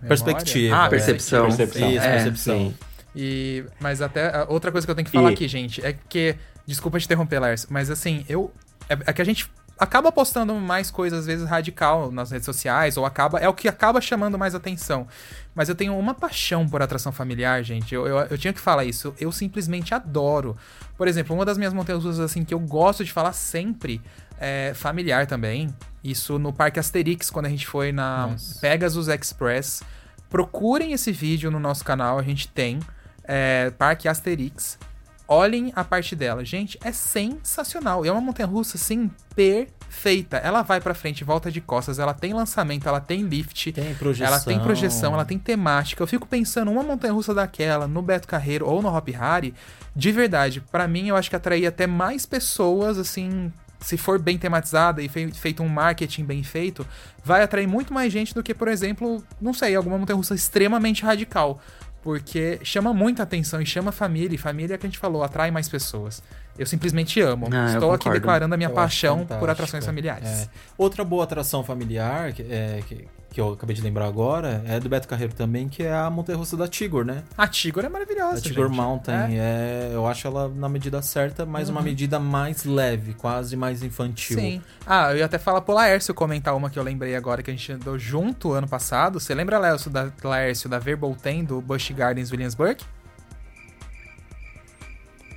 Memória? Perspectiva. Ah, percepção. percepção. Isso, é, percepção. E, mas até outra coisa que eu tenho que falar e... aqui, gente, é que. Desculpa te interromper, Lars, mas assim, eu. É, é que a gente acaba postando mais coisas, às vezes, radical nas redes sociais, ou acaba. É o que acaba chamando mais atenção. Mas eu tenho uma paixão por atração familiar, gente. Eu, eu, eu tinha que falar isso. Eu simplesmente adoro. Por exemplo, uma das minhas montanhas russas, assim, que eu gosto de falar sempre é familiar também. Isso no Parque Asterix, quando a gente foi na Nossa. Pegasus Express. Procurem esse vídeo no nosso canal, a gente tem. É, Parque Asterix. Olhem a parte dela. Gente, é sensacional. E é uma montanha russa, assim, perfeita. Ela vai pra frente, volta de costas, ela tem lançamento, ela tem lift. Tem projeção. Ela tem projeção, ela tem temática. Eu fico pensando, uma montanha russa daquela, no Beto Carreiro ou no Hop Harry, de verdade, para mim eu acho que atraía até mais pessoas, assim, se for bem tematizada e feito um marketing bem feito, vai atrair muito mais gente do que, por exemplo, não sei, alguma montanha russa extremamente radical. Porque chama muita atenção e chama família, e família que a gente falou, atrai mais pessoas. Eu simplesmente amo. Ah, Estou aqui declarando a minha eu paixão por atrações familiares. É. Outra boa atração familiar, que, é, que, que eu acabei de lembrar agora, é do Beto Carreiro também, que é a montanha russa da Tigor, né? A Tigor é maravilhosa. A Tigor gente. Mountain, é. é. eu acho ela na medida certa, mas uhum. uma medida mais leve, quase mais infantil. Sim. Ah, eu ia até falar pro Laércio comentar uma que eu lembrei agora que a gente andou junto ano passado. Você lembra, Laércio, da, Laércio, da Verbal Ten do Busch Gardens Williamsburg?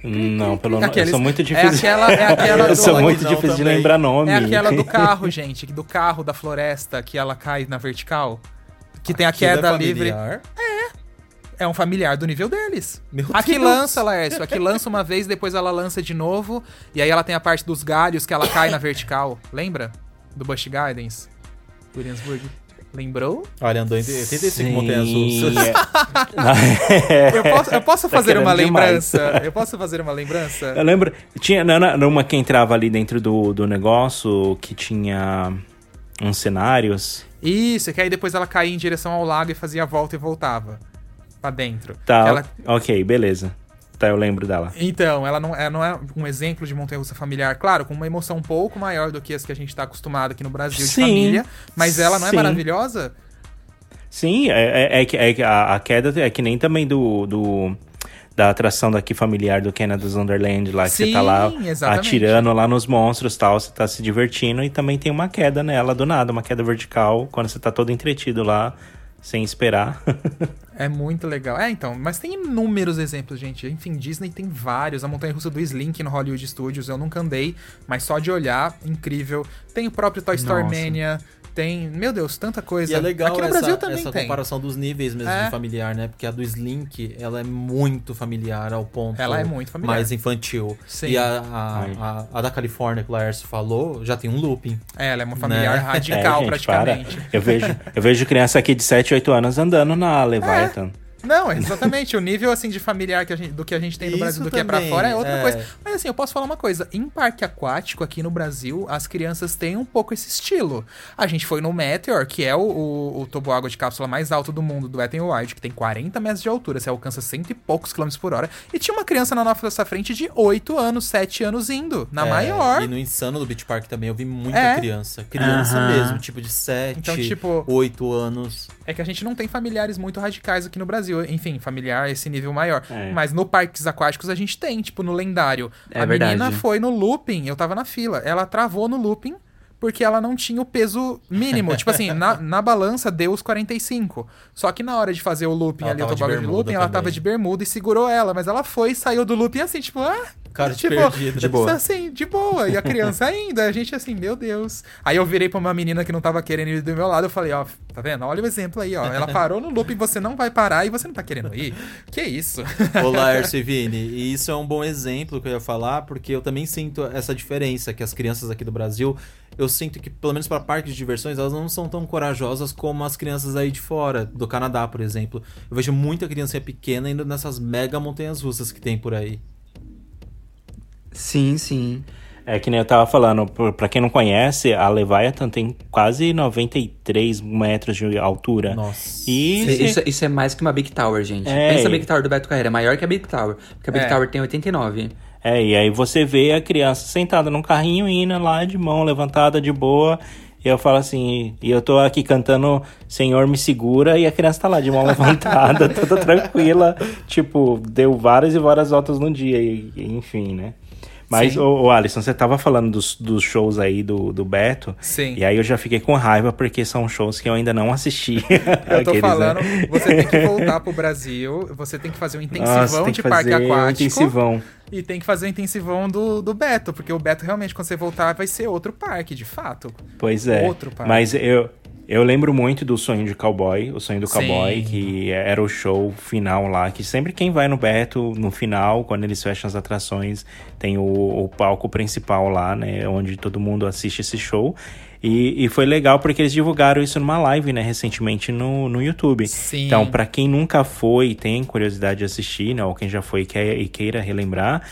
Não, pelo menos. Eu sou muito é difícil. É aquela, é aquela *laughs* eu sou muito difícil de lembrar nome. É aquela do carro, *laughs* gente. Do carro da floresta que ela cai na vertical. Que tem a queda é livre. É. É um familiar do nível deles. Meu a que lança, Laércio. A que lança uma vez, depois ela lança de novo. E aí ela tem a parte dos galhos que ela cai na vertical. Lembra? Do Busch Gardens? Williamsburg. Lembrou? Olha, andou em 85 montanhas russas. *laughs* eu posso, eu posso *laughs* tá fazer uma lembrança? Demais. Eu posso fazer uma lembrança? Eu lembro. Tinha numa que entrava ali dentro do, do negócio que tinha uns cenários. Isso, que aí depois ela caía em direção ao lago e fazia a volta e voltava pra dentro. Tá, ela... ok, beleza. Tá, eu lembro dela. Então, ela não, ela não é um exemplo de montanha-russa familiar, claro, com uma emoção um pouco maior do que as que a gente tá acostumado aqui no Brasil de sim, família, mas ela não é sim. é maravilhosa? Sim, é, é, é que a, a, queda é que nem também do, do da atração daqui familiar do Canada's Wonderland lá, que Sim, você tá lá exatamente. atirando lá nos monstros tal, você tá se divertindo e também tem uma queda nela do nada, uma queda vertical, quando você tá todo entretido lá, sem esperar. *laughs* é muito legal. É, então, mas tem inúmeros exemplos, gente. Enfim, Disney tem vários. A montanha russa do Slink no Hollywood Studios, eu nunca andei, mas só de olhar, incrível. Tem o próprio Toy Story Nossa. Mania. Tem, meu Deus, tanta coisa. E é legal Aqui no essa, Brasil também essa tem. comparação dos níveis mesmo é. de familiar, né? Porque a do Slink, ela é muito familiar ao ponto. Ela é muito familiar. Mais infantil. Sim. E a, a, a, a da Califórnia, que o Laércio falou, já tem um looping. É, ela é uma familiar né? radical, é, gente, praticamente. Eu vejo, eu vejo criança aqui de 7, 8 anos andando na Leviathan. É. Não, exatamente. o nível assim de familiar que a gente, do que a gente tem no Isso Brasil do que é pra fora é outra é. coisa. Mas assim, eu posso falar uma coisa. Em parque aquático aqui no Brasil, as crianças têm um pouco esse estilo. A gente foi no Meteor, que é o, o, o toboágua de cápsula mais alto do mundo, do Wet n Wild, que tem 40 metros de altura, você alcança cento e poucos quilômetros por hora. E tinha uma criança na nossa frente de 8 anos, 7 anos indo, na é, maior. E no Insano do Beach Park também eu vi muita é. criança. Criança uhum. mesmo, tipo de 7, então, tipo, 8 anos. É que a gente não tem familiares muito radicais aqui no Brasil. Enfim, familiar esse nível maior. É. Mas no parques aquáticos a gente tem, tipo, no lendário. É a verdade. menina foi no looping, eu tava na fila. Ela travou no looping porque ela não tinha o peso mínimo. tipo assim, na, *laughs* na balança deu os 45. Só que na hora de fazer o looping ela ali, o tobogã de, de looping, também. ela tava de bermuda e segurou ela. Mas ela foi e saiu do looping assim, tipo, ah, Cara tipo, perdido. De boa. Assim, de boa. E a criança *laughs* ainda, a gente assim, meu Deus. Aí eu virei pra uma menina que não tava querendo ir do meu lado, eu falei, ó, tá vendo? Olha o exemplo aí, ó. Ela parou no loop e você não vai parar e você não tá querendo ir. Que isso? Olá, *laughs* Ercivine. E isso é um bom exemplo que eu ia falar, porque eu também sinto essa diferença que as crianças aqui do Brasil eu sinto que, pelo menos para parques de diversões, elas não são tão corajosas como as crianças aí de fora, do Canadá, por exemplo. Eu vejo muita criança pequena indo nessas mega montanhas russas que tem por aí. Sim, sim. É que nem eu tava falando, para quem não conhece, a Leviathan tem quase 93 metros de altura. Nossa. E isso, isso é mais que uma Big Tower, gente. É, Pensa a Big Tower do Beto Carreira, é maior que a Big Tower. Porque a Big é. Tower tem 89. É, e aí você vê a criança sentada num carrinho indo lá de mão levantada de boa. E eu falo assim, e eu tô aqui cantando Senhor me segura, e a criança tá lá de mão *laughs* levantada, toda tranquila. Tipo, deu várias e várias voltas no dia, e, enfim, né? Mas, ô, ô, Alisson, você tava falando dos, dos shows aí do, do Beto. Sim. E aí eu já fiquei com raiva porque são shows que eu ainda não assisti. *laughs* eu tô Aqueles, né? falando, né? você tem que voltar pro Brasil, você tem que fazer um intensivão Nossa, de parque aquático. Um intensivão. E tem que fazer o um intensivão do, do Beto, porque o Beto realmente, quando você voltar, vai ser outro parque, de fato. Pois é. Outro parque. Mas eu, eu lembro muito do Sonho de Cowboy, o Sonho do Cowboy, Sim. que era o show final lá, que sempre quem vai no Beto, no final, quando eles fecham as atrações, tem o, o palco principal lá, né, onde todo mundo assiste esse show. E, e, foi legal porque eles divulgaram isso numa live, né, recentemente no, no YouTube. Sim. Então, para quem nunca foi e tem curiosidade de assistir, né, ou quem já foi e, quer, e queira relembrar,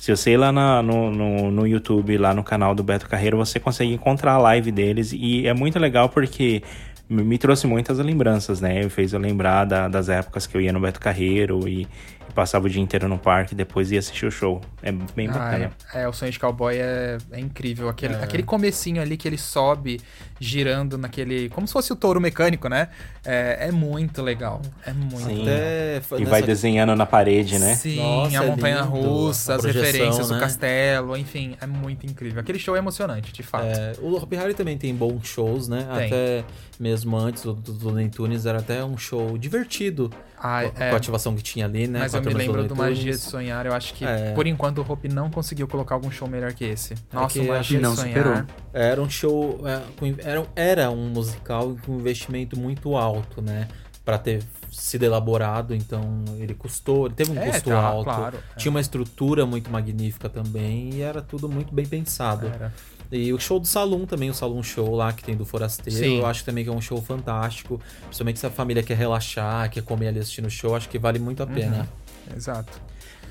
se você ir lá na, no, no, no, YouTube, lá no canal do Beto Carreiro, você consegue encontrar a live deles. E é muito legal porque me trouxe muitas lembranças, né? Fez eu lembrar da, das épocas que eu ia no Beto Carreiro e, passava o dia inteiro no parque e depois ia assistir o show. É bem ah, bacana. É, é, o sonho de cowboy é, é incrível. Aquele, é. aquele comecinho ali que ele sobe girando naquele. Como se fosse o touro mecânico, né? É, é muito legal. É muito Sim. Até, e vai desenhando na parede, né? Sim, Nossa, a é montanha russa, as referências, né? o castelo, enfim, é muito incrível. Aquele show é emocionante, de fato. É, o Hopi Hari também tem bons shows, né? Tem. Até mesmo antes do, do Looney Tunes era até um show divertido. Ah, com, é. a ativação que tinha ali, né? Mas eu me lembro do Magia de Sonhar. Eu acho que, é. por enquanto, o Hope não conseguiu colocar algum show melhor que esse. É Nossa, é que Magia de Sonhar. Superou. Era um show. É, era, era um musical com investimento muito alto, né? Pra ter sido elaborado, então ele custou, ele teve um é, custo tá, alto, claro, tinha uma estrutura muito magnífica também e era tudo muito bem pensado. Era. E o show do Salão também, o Salão Show lá que tem do Forasteiro, Sim. eu acho também que é um show fantástico. Principalmente se a família quer relaxar, quer comer ali assistindo o show, acho que vale muito a uhum. pena. Exato.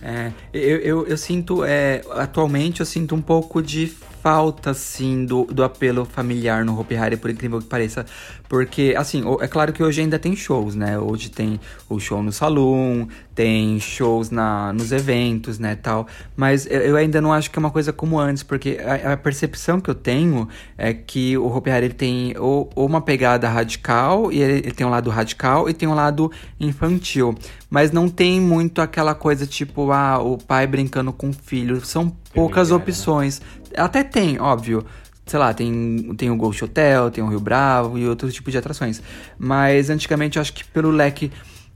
É, eu, eu, eu, sinto, é, atualmente eu sinto um pouco de falta, assim, do, do apelo familiar no Hopi Hari, por incrível que pareça. Porque, assim, é claro que hoje ainda tem shows, né? Hoje tem o show no salão, tem shows na, nos eventos, né, tal. Mas eu ainda não acho que é uma coisa como antes, porque a, a percepção que eu tenho é que o Hopi Hari ele tem ou, ou uma pegada radical, e ele, ele, tem um lado radical e tem um lado infantil. Mas não tem muito aquela coisa tipo, ah, o pai brincando com o filho. São poucas né? opções. Até tem, óbvio sei lá, tem, tem o Ghost Hotel, tem o Rio Bravo e outros tipos de atrações. Mas antigamente eu acho que pelo leque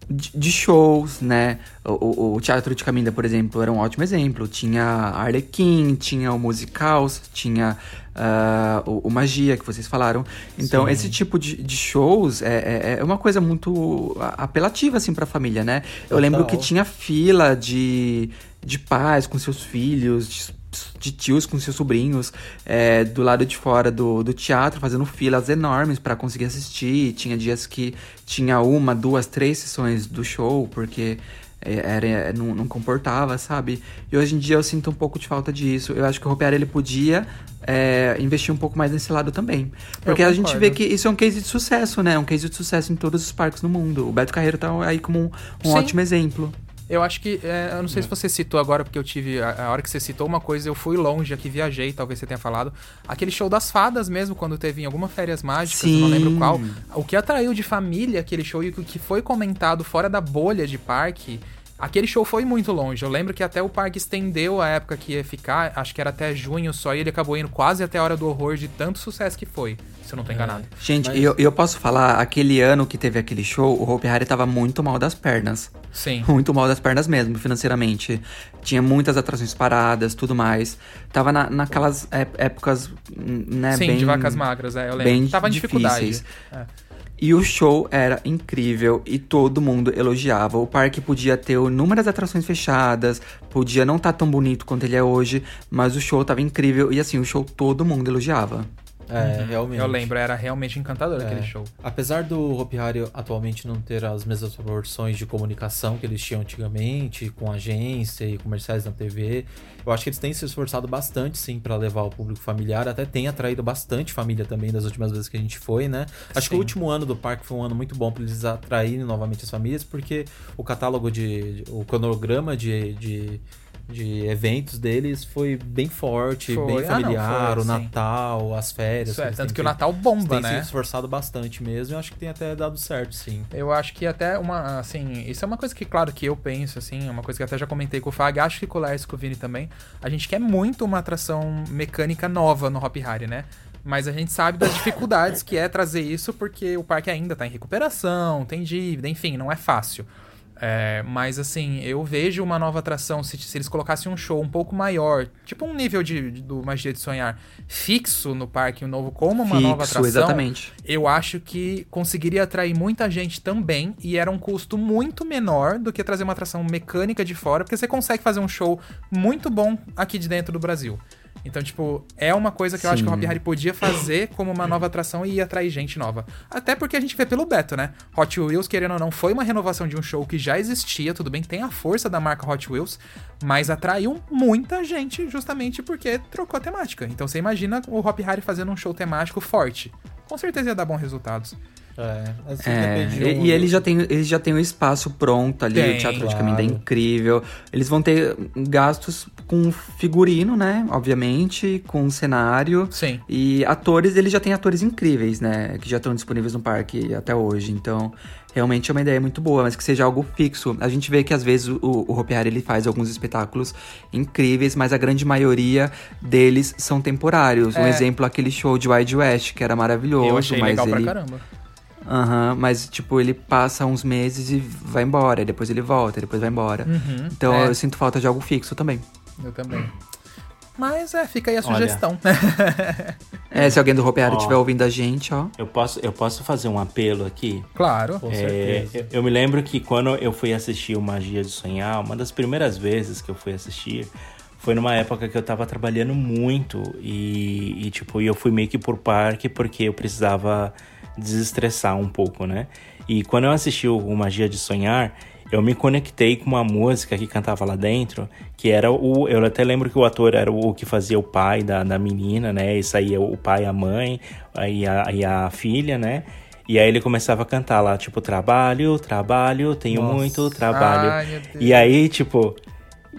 de, shows, né? O, o, o, Teatro de Caminda, por exemplo, era um ótimo exemplo. Tinha Arlequim, tinha o Musicals, tinha uh, o, o, Magia, que vocês falaram. Então, Sim. esse tipo de, de shows é, é, é, uma coisa muito apelativa, assim, pra família, né? Eu lembro que tinha fila de, de pais com seus filhos, de tios com seus sobrinhos é, do lado de fora do, do teatro, fazendo filas enormes para conseguir assistir. Tinha dias que tinha uma, duas, três sessões do show, porque era, não, não, comportava, sabe? E hoje em dia eu sinto um pouco de falta disso. Eu acho que o Ropear ele podia é, investir um pouco mais nesse lado também. Porque a gente vê que isso é um case de sucesso, né? Um case de sucesso em todos os parques no mundo. O Beto Carreiro tá aí como um, um ótimo exemplo. Eu acho que. É, eu não sei se você citou agora, porque eu tive. A, a, hora que você citou uma coisa, eu fui longe aqui, viajei, talvez você tenha falado. Aquele show das fadas mesmo, quando teve em alguma férias mágicas, Sim. não lembro qual. O que atraiu de família aquele show e o que foi comentado fora da bolha de parque. Aquele show foi muito longe. Eu lembro que até o parque estendeu a época que ia ficar, acho que era até junho só, e ele acabou indo quase até a hora do horror de tanto sucesso que foi, se eu não tô é. enganado. É. Gente, Mas... eu, eu posso falar, aquele ano que teve aquele show, o Hope Harry tava muito mal das pernas. Sim. *laughs* Muito mal das pernas mesmo, financeiramente. Tinha muitas atrações paradas, tudo mais. Tava na, naquelas épocas, né, Sim, bem, de vacas magras, é, eu lembro. Bem tava em dificuldade. É. E o show era incrível e todo mundo elogiava. O parque podia ter inúmeras atrações fechadas, podia não estar tá tão bonito quanto ele é hoje, mas o show tava incrível e assim, o show todo mundo elogiava. É, uhum. realmente. Eu lembro, era realmente encantador é. aquele show. Apesar do Hopi Hari atualmente não ter as mesmas proporções de comunicação que eles tinham antigamente, com agência e comerciais na TV, eu acho que eles têm se esforçado bastante, sim, para levar o público familiar. Até tem atraído bastante família também das últimas vezes que a gente foi, né? Acho sim. que o último ano do parque foi um ano muito bom para eles atraírem novamente as famílias, porque o catálogo de. o cronograma de, de de eventos deles foi bem forte, foi. bem familiar, ah, não, foi, o Natal, sim. as férias. Isso é, tanto que o Natal bomba, né? Tem se esforçado bastante mesmo, eu acho que tem até dado certo, sim. Eu acho que até uma, assim, isso é uma coisa que, claro, que eu penso, assim, é uma coisa que até já comentei com o Fag, acho que com o Lars com o Vini também, a gente quer muito uma atração mecânica nova no Hop Harry, né? Mas a gente sabe das dificuldades que é trazer isso, porque o parque ainda tá em recuperação, tem dívida, enfim, não é fácil. É, mas assim, eu vejo uma nova atração se, se, eles colocassem um show um pouco maior, tipo um nível de, de, do Magia de Sonhar fixo no parque, um novo como uma fixo, nova atração. Exatamente. Eu acho que conseguiria atrair muita gente também e era um custo muito menor do que trazer uma atração mecânica de fora, porque você consegue fazer um show muito bom aqui de dentro do Brasil. Então, tipo, é uma coisa que Sim. eu acho que o Hop Harry podia fazer como uma nova atração e atrair gente nova. Até porque a gente vê pelo Beto, né? Hot Wheels, querendo ou não, foi uma renovação de um show que já existia, tudo bem que tem a força da marca Hot Wheels, mas atraiu muita gente justamente porque trocou a temática. Então você imagina o Hop Harry fazendo um show temático forte. Com certeza ia dar bons resultados. É, assim é, e, e ele já tem ele já tem o espaço pronto ali, tem, o Teatro claro. de Caminho é incrível. Eles vão ter gastos com figurino, né? Obviamente, com cenário. Sim. E atores, ele já tem atores incríveis, né? Que já estão disponíveis no parque até hoje. Então, realmente é uma ideia muito boa, mas que seja algo fixo. A gente vê que às vezes o, o Hopiari, ele faz alguns espetáculos incríveis, mas a grande maioria deles são temporários. É. Um exemplo, aquele show de Wide West, que era maravilhoso, Eu achei mas legal ele... pra caramba Aham, uhum, mas tipo, ele passa uns meses e vai embora, depois ele volta, depois vai embora. Uhum, então é. eu sinto falta de algo fixo também. Eu também. Mas é, fica aí a sugestão. *laughs* é, se alguém do Ropeário estiver ouvindo a gente, ó. Eu posso, eu posso fazer um apelo aqui? Claro, com é, certeza. Eu, eu me lembro que quando eu fui assistir o Magia de Sonhar, uma das primeiras vezes que eu fui assistir, foi numa época que eu tava trabalhando muito e, e tipo, eu fui meio que por parque porque eu precisava desestressar um pouco, né? E quando eu assisti o Magia de Sonhar, eu me conectei com uma música que cantava lá dentro, que era o. Eu até lembro que o ator era o que fazia o pai da, da menina, né? E saía o pai, a mãe e a, e a filha, né? E aí ele começava a cantar lá, tipo, trabalho, trabalho, tenho Nossa. muito trabalho. Ai, e aí, tipo,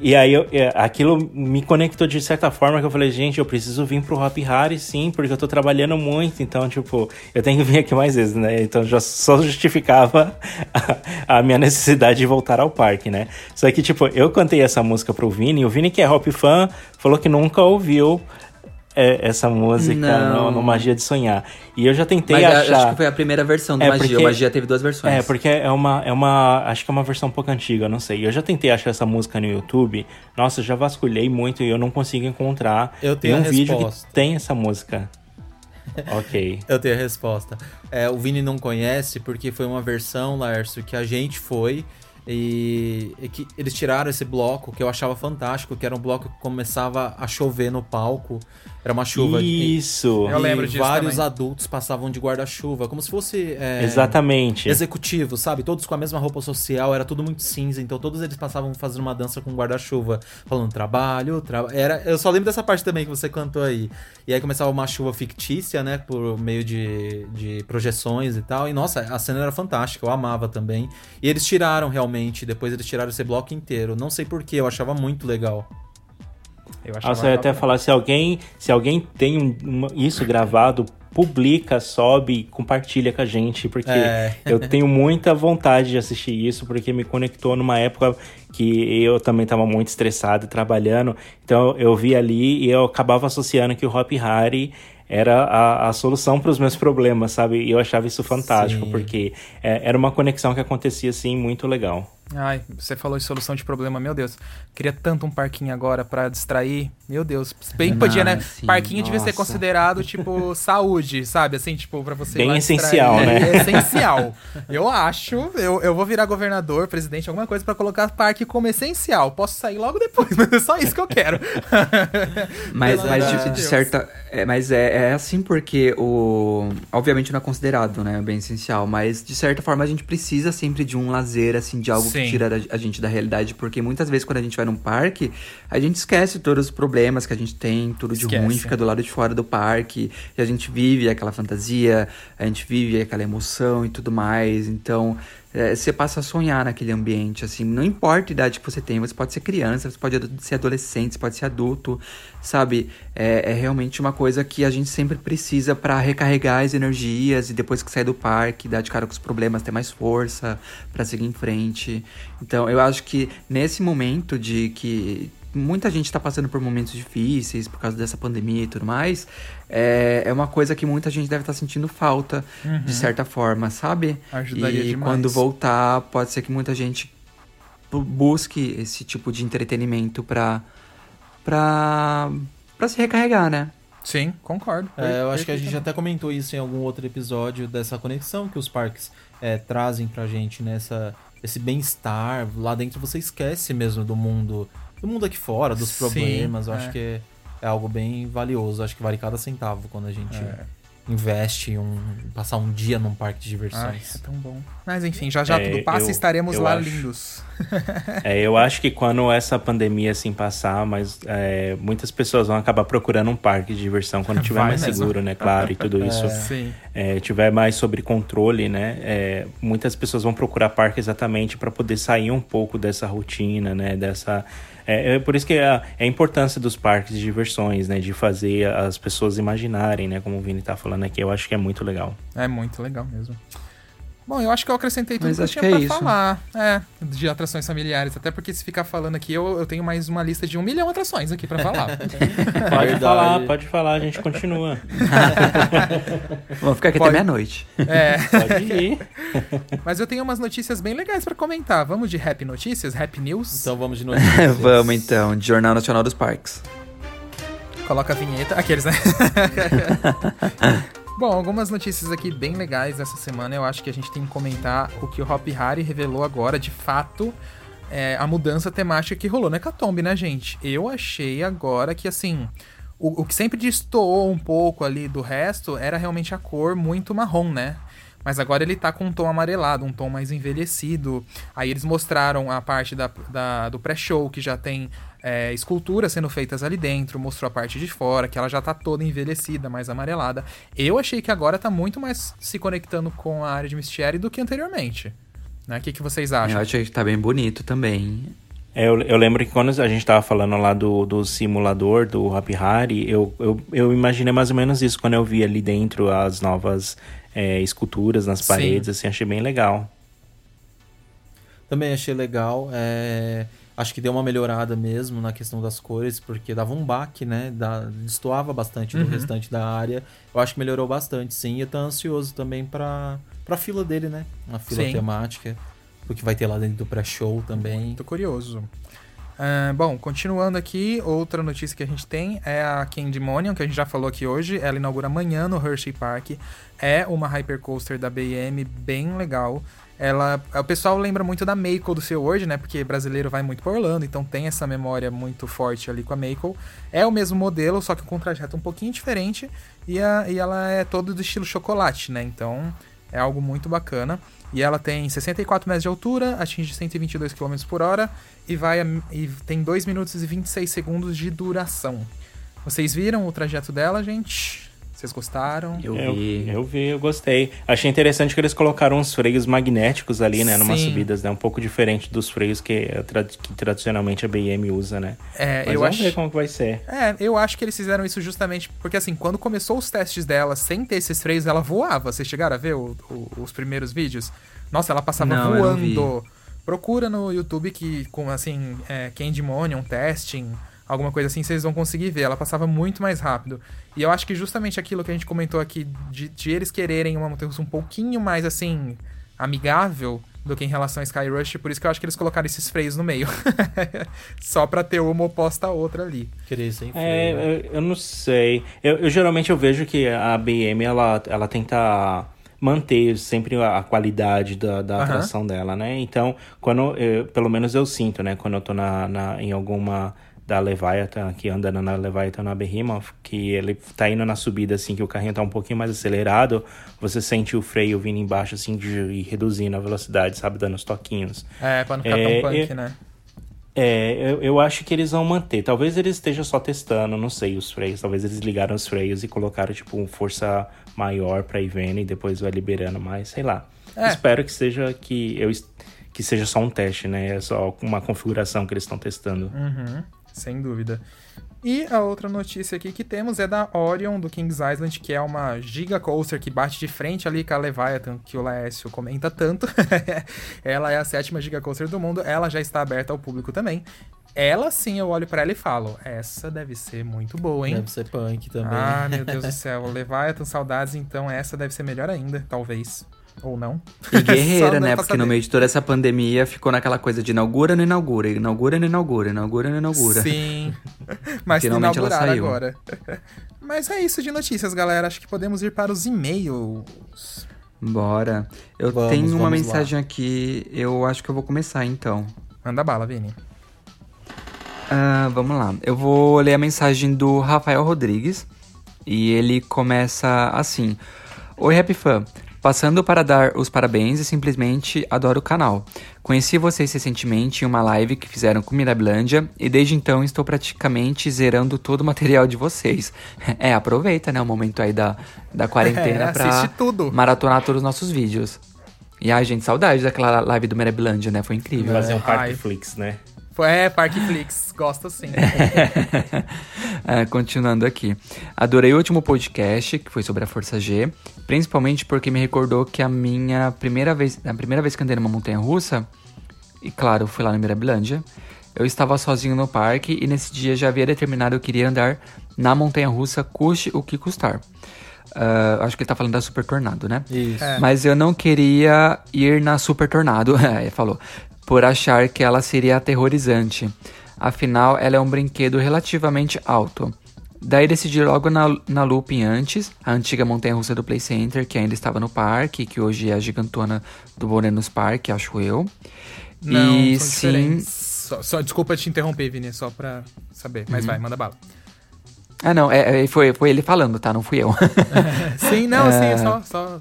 e aí eu, é, aquilo me conectou de certa forma que eu falei, gente, eu preciso vir pro Hop Harry sim, porque eu tô trabalhando muito, então, tipo, eu tenho que vir aqui mais vezes, né? Então já só justificava a, *laughs* a minha necessidade de voltar ao parque, né? Só que, tipo, eu cantei essa música pro Vini, e o Vini, que é Hop fã, falou que nunca ouviu é, essa música no, no, Magia de Sonhar. E eu já tentei Mas achar. Acho que foi a primeira versão do é Magia. Porque, o Magia teve duas versões. É, porque é uma, é uma. Acho que é uma versão um pouco antiga, não sei. Eu já tentei achar essa música no YouTube. Nossa, eu já vasculhei muito e eu não consigo encontrar. Eu tenho um vídeo que tem essa música. *laughs* ok. Eu tenho a resposta. É, o Vini não conhece porque foi uma versão, Laércio, que a gente foi E, e, que eles tiraram esse bloco que eu achava fantástico, que era um bloco que começava a chover no palco. Era uma chuva. Isso. Eu lembro disso. Vários também. adultos passavam de guarda-chuva, como se fosse. É, Exatamente. Executivo, sabe? Todos com a mesma roupa social, era tudo muito cinza. Então todos eles passavam fazendo uma dança com guarda-chuva, falando trabalho, tra... era Eu só lembro dessa parte também que você cantou aí. E aí começava uma chuva fictícia, né? Por meio de, de projeções e tal. E nossa, a cena era fantástica, eu amava também. E eles tiraram realmente, depois eles tiraram esse bloco inteiro. Não sei porquê, eu achava muito legal. Eu achava Nossa, eu ia até falar, se alguém, se alguém tem um, isso gravado, publica, sobe, compartilha com a gente, porque é. eu tenho muita vontade de assistir isso, porque me conectou numa época que eu também estava muito estressado trabalhando, então eu vi ali e eu acabava associando que o Hop Harry era a, a solução para os meus problemas, sabe? E eu achava isso fantástico, Sim. porque é, era uma conexão que acontecia assim muito legal. Ai, você falou de solução de problema, meu Deus. Queria tanto um parquinho agora para distrair. Meu Deus, bem podia, né? Sim, parquinho nossa. devia ser considerado tipo *laughs* saúde, sabe? Assim, tipo, para você Bem essencial, né? É essencial. eu acho, eu, eu vou virar governador, presidente, alguma coisa para colocar parque como essencial. Posso sair logo depois, *laughs* mas é só isso que eu quero. *laughs* mas, mas de, de certa, é, mas é, é assim porque o obviamente não é considerado, né, bem essencial, mas de certa forma a gente precisa sempre de um lazer assim, de algo Sim. Tira a gente da realidade, porque muitas vezes quando a gente vai num parque, a gente esquece todos os problemas que a gente tem, tudo de esquece. ruim fica do lado de fora do parque, e a gente vive aquela fantasia, a gente vive aquela emoção e tudo mais. Então, é, você passa a sonhar naquele ambiente, assim. Não importa a idade que você tem, você pode ser criança, você pode ser adolescente, você pode ser adulto, sabe? É, é realmente uma coisa que a gente sempre precisa para recarregar as energias e depois que sai do parque, dar de cara com os problemas, ter mais força para seguir em frente. Então, eu acho que nesse momento de que muita gente está passando por momentos difíceis por causa dessa pandemia e tudo mais, é, é uma coisa que muita gente deve estar tá sentindo falta, uhum. de certa forma, sabe? Ajudaria e demais. quando voltar, pode ser que muita gente busque esse tipo de entretenimento para para para se recarregar, né? Sim, concordo. É, eu acho que a gente até comentou isso em algum outro episódio dessa conexão que os parques é, trazem pra gente nessa esse bem-estar lá dentro você esquece mesmo do mundo do mundo aqui fora, dos problemas. Sim, eu é. acho que é algo bem valioso. Acho que vale cada centavo quando a gente é investe em um, passar um dia num parque de diversões. Ai, é tão bom. Mas enfim, já já é, tudo passa eu, e estaremos lá acho, lindos. é, eu acho que quando essa pandemia assim passar, mas é, muitas pessoas vão acabar procurando um parque de diversão quando *laughs* tiver Vai mais mesmo. seguro, né? Claro, e tudo *laughs* isso. É, tiver mais sobre controle, né? É, muitas pessoas vão procurar parque exatamente para poder sair um pouco dessa rotina, né? Dessa é, é, por isso que é a, é a, importância dos parques de diversões, né? De fazer as pessoas imaginarem, né? Como o Vini tá falando aqui, eu acho que é muito legal. É muito legal mesmo. Bom, eu acho que eu acrescentei tudo Mas que eu tinha que é pra isso. falar. É, de atrações familiares. Até porque se ficar falando aqui, eu, eu tenho mais uma lista de um milhão de atrações aqui pra falar. *laughs* pode falar, pode falar, a gente continua. *laughs* Vamos ficar aqui pode. até meia-noite. É. Pode ir. *laughs* Mas eu tenho umas notícias bem legais pra comentar. Vamos de Rap Notícias? Rap News? Então vamos de notícias. vamos então, de Jornal Nacional dos Parques. Coloca a vinheta. Aqueles, né? Bom, algumas notícias aqui bem legais dessa semana. Eu acho que a gente tem que comentar o que o Hop Hari revelou agora, de fato, é, a mudança temática que rolou na Hecatombe, né, gente? Eu achei agora que, assim, o, o que sempre destoou um pouco ali do resto era realmente a cor muito marrom, né? Mas agora ele tá com um tom amarelado, um tom mais envelhecido. Aí eles mostraram a parte da, da do pré-show, que já tem é, esculturas sendo feitas ali dentro, mostrou a parte de fora, que ela já tá toda envelhecida, mais amarelada. Eu achei que agora tá muito mais se conectando com a área de Mystery do que anteriormente. Né? O que, que vocês acham? Eu achei que tá bem bonito também. É, eu, eu, lembro que quando a gente tava falando lá do, do simulador, do Happy Hari, eu, eu, eu imaginei mais ou menos isso quando eu vi ali dentro as novas é, esculturas nas paredes, Sim. assim, achei bem legal. Também achei legal. É... Acho que deu uma melhorada mesmo na questão das cores, porque dava um baque, né? Da, destoava bastante do uhum. restante da área. Eu acho que melhorou bastante, sim. E eu tô ansioso também pra, pra fila dele, né? Uma fila sim. temática. O que vai ter lá dentro do pré-show também. Tô curioso. Uh, bom, continuando aqui, outra notícia que a gente tem é a Candymonium, que a gente já falou aqui hoje. Ela inaugura amanhã no Hershey Park. É uma hypercoaster da BM bem legal. Ela, o pessoal lembra muito da Mako do seu World, né? Porque brasileiro vai muito por Orlando, então tem essa memória muito forte ali com a Mako. É o mesmo modelo, só que com um trajeto um pouquinho diferente e, a, e ela é todo do estilo chocolate, né? Então é algo muito bacana. E ela tem 64 metros de altura, atinge 122 km por hora e, vai a, e tem 2 minutos e 26 segundos de duração. Vocês viram o trajeto dela, gente? Vocês gostaram? Eu vi. Eu, eu, vi, eu gostei. Achei interessante que eles colocaram uns freios magnéticos ali, né? Numa subidas, né? Um pouco diferente dos freios que, que tradicionalmente a BM usa, né? É, Mas eu vamos acho... ver como que vai ser. É, eu acho que eles fizeram isso justamente porque, assim, quando começou os testes dela sem ter esses freios, ela voava. Vocês chegaram a ver o, o, os primeiros vídeos? Nossa, ela passava não, voando. Procura no YouTube que, com, assim, é, Candymonium, testing alguma coisa assim, vocês vão conseguir ver. Ela passava muito mais rápido. E eu acho que justamente aquilo que a gente comentou aqui, de, de eles quererem uma montanha um pouquinho mais, assim, amigável do que em relação a Sky Rush, por isso que eu acho que eles colocaram esses freios no meio. *laughs* Só pra ter uma oposta à outra ali. Queria sem freio. É, eu, eu, não sei. Eu, eu, geralmente eu vejo que a BM, ela, ela tenta manter sempre a qualidade da, da uhum. atração dela, né? Então, quando eu, pelo menos eu sinto, né? Quando eu tô na, na, em alguma da Leviathan, que anda na Leviathan na Behemoth, que ele tá indo na subida, assim, que o carrinho tá um pouquinho mais acelerado, você sente o freio vindo embaixo, assim, de, e reduzindo a velocidade, sabe, dando os toquinhos. É, pra não ficar é, tão punk, é, né? É, eu, eu acho que eles vão manter. Talvez eles estejam só testando, não sei, os freios. Talvez eles ligaram os freios e colocaram, tipo, força maior pra ir vendo e depois vai liberando mais, sei lá. É. Espero que seja que eu que seja só um teste, né? É só uma configuração que eles estão testando. Uhum sem dúvida. E a outra notícia aqui que temos é da Orion do Kings Island, que é uma giga coaster que bate de frente ali com a Leviathan, que o Laércio comenta tanto. *laughs* ela é a sétima giga coaster do mundo, ela já está aberta ao público também. Ela sim, eu olho para ela e falo: essa deve ser muito boa, hein? Deve ser punk também. Ah, meu *laughs* Deus do céu. Leviathan, saudades, então essa deve ser melhor ainda, talvez. Ou não. E *laughs* guerreira, né? Porque no meio de toda essa pandemia ficou naquela coisa de inaugura, não inaugura, inaugura, não inaugura, inaugura, não inaugura. Sim. *laughs* Mas finalmente ela saiu. agora. *laughs* Mas é isso de notícias, galera. Acho que podemos ir para os e-mails. Bora. Eu vamos, tenho uma mensagem lá. aqui, eu acho que eu vou começar então. Manda bala, Vini. Uh, vamos lá. Eu vou ler a mensagem do Rafael Rodrigues. E ele começa assim: Oi, Happy Fan. Passando para dar os parabéns e simplesmente adoro o canal. Conheci vocês recentemente em uma live que fizeram com Mirabilândia e desde então estou praticamente zerando todo o material de vocês. *laughs* É, aproveita, né, o momento aí da, da quarentena é, pra tudo. maratonar todos os nossos vídeos. E ai, gente, saudade daquela live do Mirabilândia, né? Foi incrível. Fazer um Parkflix, né? É, Parkflix, gosto sim. *laughs* é, continuando aqui. Adorei o último podcast, que foi sobre a Força G, principalmente porque me recordou que a minha primeira vez, a primeira vez que andei numa montanha russa, e claro, fui lá no Mirabilândia, eu estava sozinho no parque e nesse dia já havia determinado que eu queria andar na montanha russa, custe o que custar. Uh, acho que ele tá falando da Super Tornado, né? Isso. É. Mas eu não queria ir na Super Tornado, ele *laughs* falou por achar que ela seria aterrorizante. Afinal, ela é um brinquedo relativamente alto. Daí decidi logo na, na Looping antes, a antiga montanha-russa do Play Center, que ainda estava no parque, que hoje é a gigantona do Bonenos Park, acho eu. Não, e sim. Só, só, desculpa te interromper, Vini, só pra saber. Mas uhum. vai, manda bala. Ah, não, é, é, foi, foi ele falando, tá? Não fui eu. *laughs* sim, não, sim, *laughs* é só, só.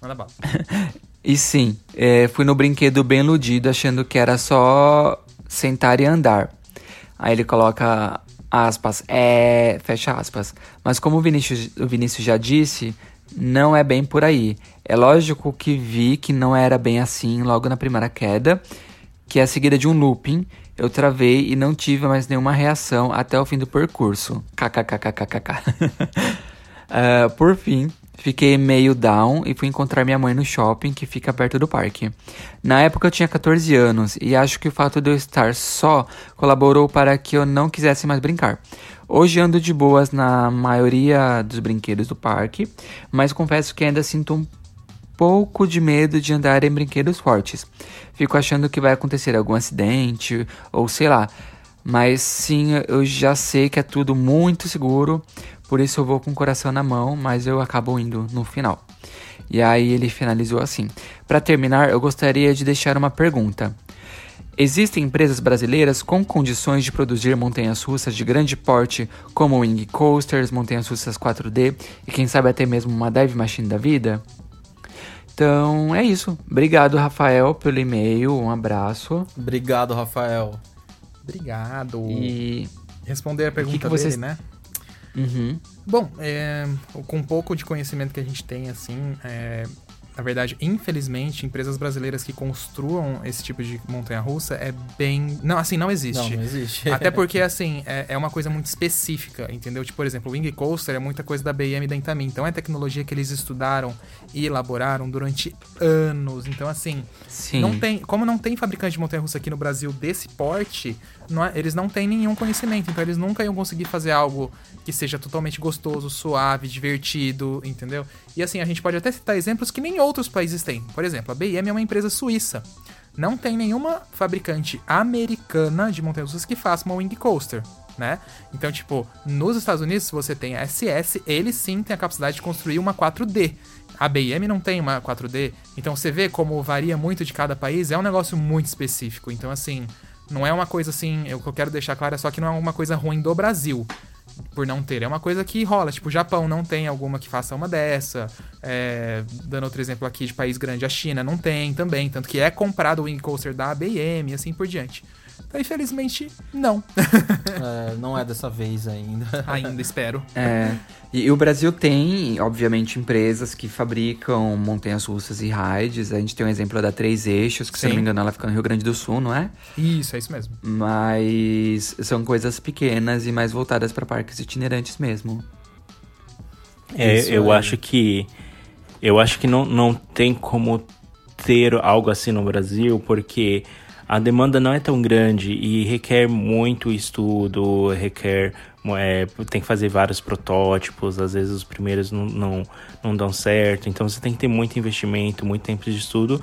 Manda bala. *laughs* E sim, é, fui no brinquedo bem iludido, achando que era só sentar e andar. Aí ele coloca aspas, é. fecha aspas. Mas como o Vinícius, o Vinícius já disse, não é bem por aí. É lógico que vi que não era bem assim logo na primeira queda, que é a seguida de um looping. Eu travei e não tive mais nenhuma reação até o fim do percurso. KKKKKK. uh, *laughs* por fim, Fiquei meio down e fui encontrar minha mãe no shopping que fica perto do parque. Na época eu tinha 14 anos e acho que o fato de eu estar só colaborou para que eu não quisesse mais brincar. Hoje ando de boas na maioria dos brinquedos do parque, mas confesso que ainda sinto um pouco de medo de andar em brinquedos fortes. Fico achando que vai acontecer algum acidente ou sei lá, Mas sim, eu já sei que é tudo muito seguro, por isso eu vou com o coração na mão, mas eu acabo indo no final. E aí ele finalizou assim: Para terminar, eu gostaria de deixar uma pergunta. Existem empresas brasileiras com condições de produzir montanhas russas de grande porte, como wing coasters, montanhas russas 4D e quem sabe até mesmo uma dive machine da vida? Então é isso. Obrigado, Rafael, pelo e-mail. Um abraço. Obrigado, Rafael. Obrigado. E responder a pergunta que que vocês... dele, né? Uhum. Bom, é, com um pouco de conhecimento que a gente tem, assim, é, na verdade, infelizmente, empresas brasileiras que construam esse tipo de montanha-russa é bem. Não, assim, não existe. Não, não existe. *laughs* Até porque, assim, é, é, uma coisa muito específica, entendeu? Tipo, por exemplo, o Wing Coaster é muita coisa da BM e da Intamin. Então é tecnologia que eles estudaram e elaboraram durante anos. Então, assim, Sim. não tem. Como não tem fabricante de montanha-russa aqui no Brasil desse porte, não é, eles não têm nenhum conhecimento. Então, eles nunca iam conseguir fazer algo que seja totalmente gostoso, suave, divertido, entendeu? E assim, a gente pode até citar exemplos que nem outros países têm. Por exemplo, a BM é uma empresa suíça. Não tem nenhuma fabricante americana de montanhas que faça uma wing coaster, né? Então, tipo, nos Estados Unidos, você tem a SS, eles sim têm a capacidade de construir uma 4D. A BM não tem uma 4D. Então, você vê como varia muito de cada país, é um negócio muito específico. Então, assim, não é uma coisa assim, eu, eu quero deixar claro é só que não é uma coisa ruim do Brasil por não ter. É uma coisa que rola. Tipo, o Japão não tem alguma que faça uma dessa. É, dando outro exemplo aqui de país grande, a China não tem também. Tanto que é comprado o Wing Coaster da ABM e assim por diante. Então, infelizmente, não. *laughs* é, não é dessa vez ainda. *laughs* Ainda espero. É. E, e, o Brasil tem, obviamente, empresas que fabricam montanhas russas e rides. A gente tem um exemplo da Três Eixos, que Sim. se não me engano ela fica no Rio Grande do Sul, não é? Isso, é isso mesmo. Mas são coisas pequenas e mais voltadas para parques itinerantes mesmo. É, isso eu é. acho que eu acho que não, não tem como ter algo assim no Brasil, porque a demanda não é tão grande e requer muito estudo, requer é, tem que fazer vários protótipos, às vezes os primeiros não, não, não dão certo, então você tem que ter muito investimento, muito tempo de estudo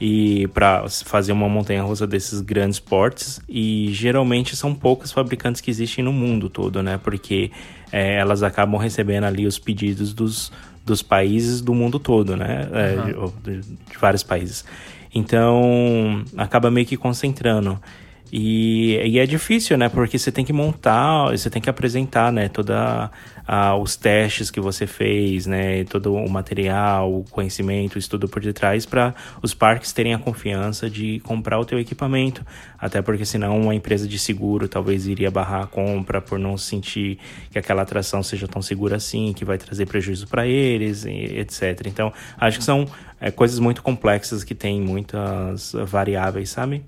e para fazer uma montanha russa desses grandes portes e geralmente são poucas fabricantes que existem no mundo todo, né? Porque é, elas acabam recebendo ali os pedidos dos, dos países do mundo todo, né? É, uhum. de, de vários países. Então, acaba meio que concentrando. E, e, é difícil, né? Porque você tem que montar, você tem que apresentar, né? Toda a, os testes que você fez, né? Todo o material, o conhecimento, o estudo por detrás para os parques terem a confiança de comprar o teu equipamento. Até porque senão uma empresa de seguro talvez iria barrar a compra por não sentir que aquela atração seja tão segura assim, que vai trazer prejuízo para eles, etc. Então, acho que são é, coisas muito complexas que têm muitas variáveis, sabe?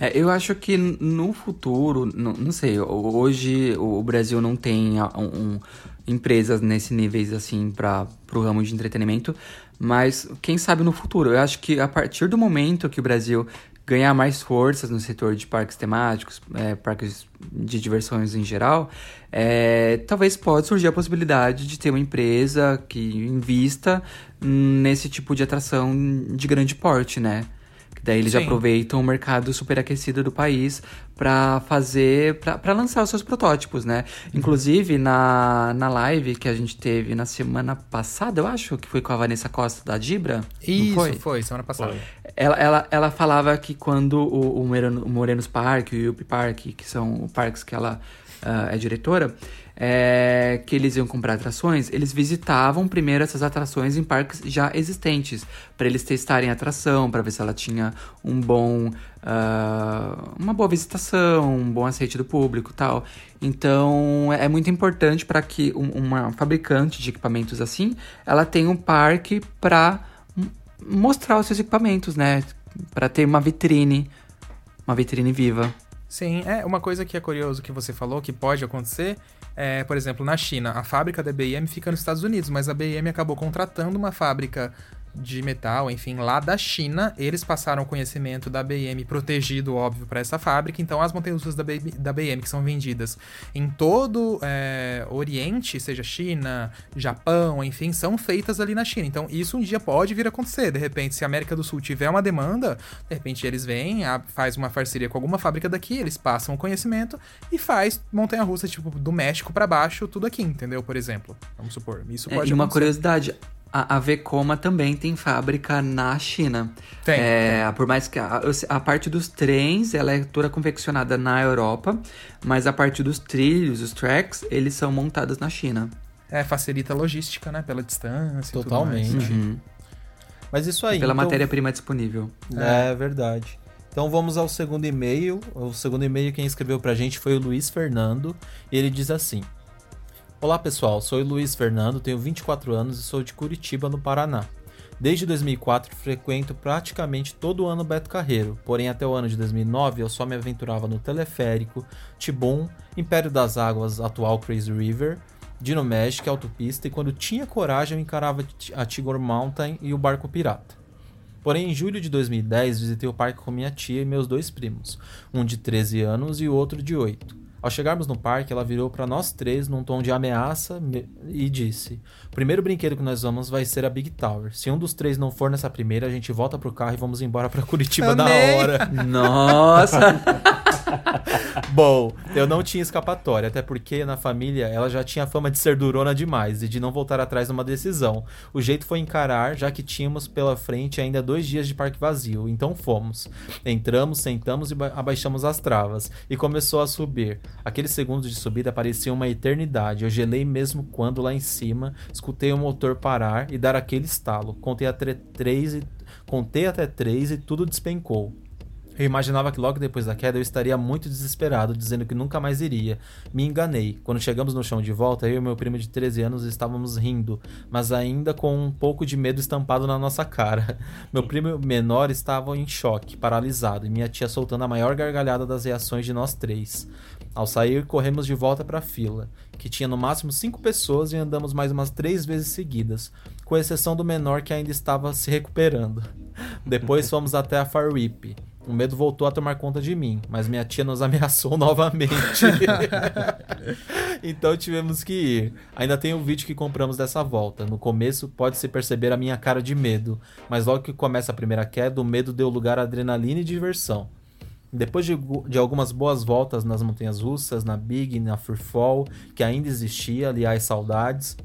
É, eu acho que no futuro, não, não sei, hoje o Brasil não tem um, um, empresas nesse níveis assim para o ramo de entretenimento, mas quem sabe no futuro. Eu acho que a partir do momento que o Brasil ganhar mais forças no setor de parques temáticos, é, parques de diversões em geral, é, talvez pode surgir a possibilidade de ter uma empresa que invista nesse tipo de atração de grande porte, né? Daí eles Sim. aproveitam o mercado superaquecido do país para fazer, para lançar os seus protótipos, né? Uhum. Inclusive, na, na live que a gente teve na semana passada, eu acho, que foi com a Vanessa Costa da Dibra. Isso, foi? foi? semana passada. Foi. Ela, ela, ela falava que quando o, o, Moreno, o Morenos Park e o Yupi Park, que são parques que ela uh, é diretora, é, que eles iam comprar atrações, eles visitavam primeiro essas atrações em parques já existentes, para eles testarem a atração, para ver se ela tinha um bom, uh, uma boa visitação, um bom aceite do público, tal. Então é muito importante para que um, uma fabricante de equipamentos assim, ela tenha um parque para mostrar os seus equipamentos, né? Para ter uma vitrine, uma vitrine viva. Sim, é uma coisa que é curioso que você falou que pode acontecer. É, por exemplo, na China, a fábrica da BM fica nos Estados Unidos, mas a BM acabou contratando uma fábrica de metal, enfim, lá da China. Eles passaram o conhecimento da BM protegido, óbvio, para essa fábrica. Então, as montanhas russas da, da BM, que são vendidas em todo é, Oriente, seja China, Japão, enfim, são feitas ali na China. Então, isso um dia pode vir a acontecer. De repente, se a América do Sul tiver uma demanda, de repente eles vêm, faz uma parceria com alguma fábrica daqui, eles passam o conhecimento e faz montanha russa, tipo, do México para baixo, tudo aqui, entendeu? Por exemplo. Vamos supor. Isso é, pode é, E uma curiosidade, a, a Vekoma também tem fábrica na China. Tem. É, tem. Por mais que a, a, parte dos trens, ela é toda confeccionada na Europa, mas a parte dos trilhos, os tracks, eles são montados na China. É, facilita a logística, né? Pela distância Totalmente. Uhum. Mas isso aí. E pela então... matéria-prima disponível. É, é verdade. Então vamos ao segundo e-mail. O segundo e-mail quem escreveu pra gente foi o Luiz Fernando. E ele diz assim: Olá pessoal, sou Luiz Fernando, tenho 24 anos e sou de Curitiba, no Paraná. Desde 2004 frequento praticamente todo ano Beto Carreiro, porém até o ano de 2009 eu só me aventurava no Teleférico, Tibum, Império das Águas, atual Crazy River, Dino Magic, Autopista e quando tinha coragem eu encarava a Tigor Mountain e o Barco Pirata. Porém, em julho de 2010 visitei o parque com minha tia e meus dois primos, um de 13 anos e o outro de 8. Ao chegarmos no parque, ela virou para nós três num tom de ameaça e disse: O primeiro brinquedo que nós vamos vai ser a Big Tower. Se um dos três não for nessa primeira, a gente volta pro carro e vamos embora para Curitiba na hora. Nossa! *laughs* *laughs* Bom, eu não tinha escapatória, até porque na família ela já tinha fama de ser durona demais e de não voltar atrás numa decisão. O jeito foi encarar, já que tínhamos pela frente ainda dois dias de parque vazio, então fomos. Entramos, sentamos e abaixamos as travas, e começou a subir. Aqueles segundos de subida pareciam uma eternidade. Eu gelei mesmo quando lá em cima escutei o motor parar e dar aquele estalo. Contei até três e, contei até três e tudo despencou. Eu imaginava que logo depois da queda eu estaria muito desesperado, dizendo que nunca mais iria. Me enganei. Quando chegamos no chão de volta, eu e meu primo de 13 anos estávamos rindo, mas ainda com um pouco de medo estampado na nossa cara. *laughs* Meu primo menor estava em choque, paralisado, e minha tia soltando a maior gargalhada das reações de nós três. Ao sair, corremos de volta para a fila, que tinha no máximo cinco pessoas e andamos mais umas três vezes seguidas, com exceção do menor que ainda estava se recuperando. *laughs* Depois fomos até a Far Whip. O medo voltou a tomar conta de mim, mas minha tia nos *laughs* ameaçou novamente. *laughs* então tivemos que ir. Ainda tem o vídeo que compramos dessa volta. No começo pode-se perceber a minha cara de medo, mas logo que começa a primeira queda, o medo deu lugar a adrenalina e diversão. Depois de, de, algumas boas voltas nas montanhas russas, na Big, na Freefall, que ainda existia, aliás, saudades,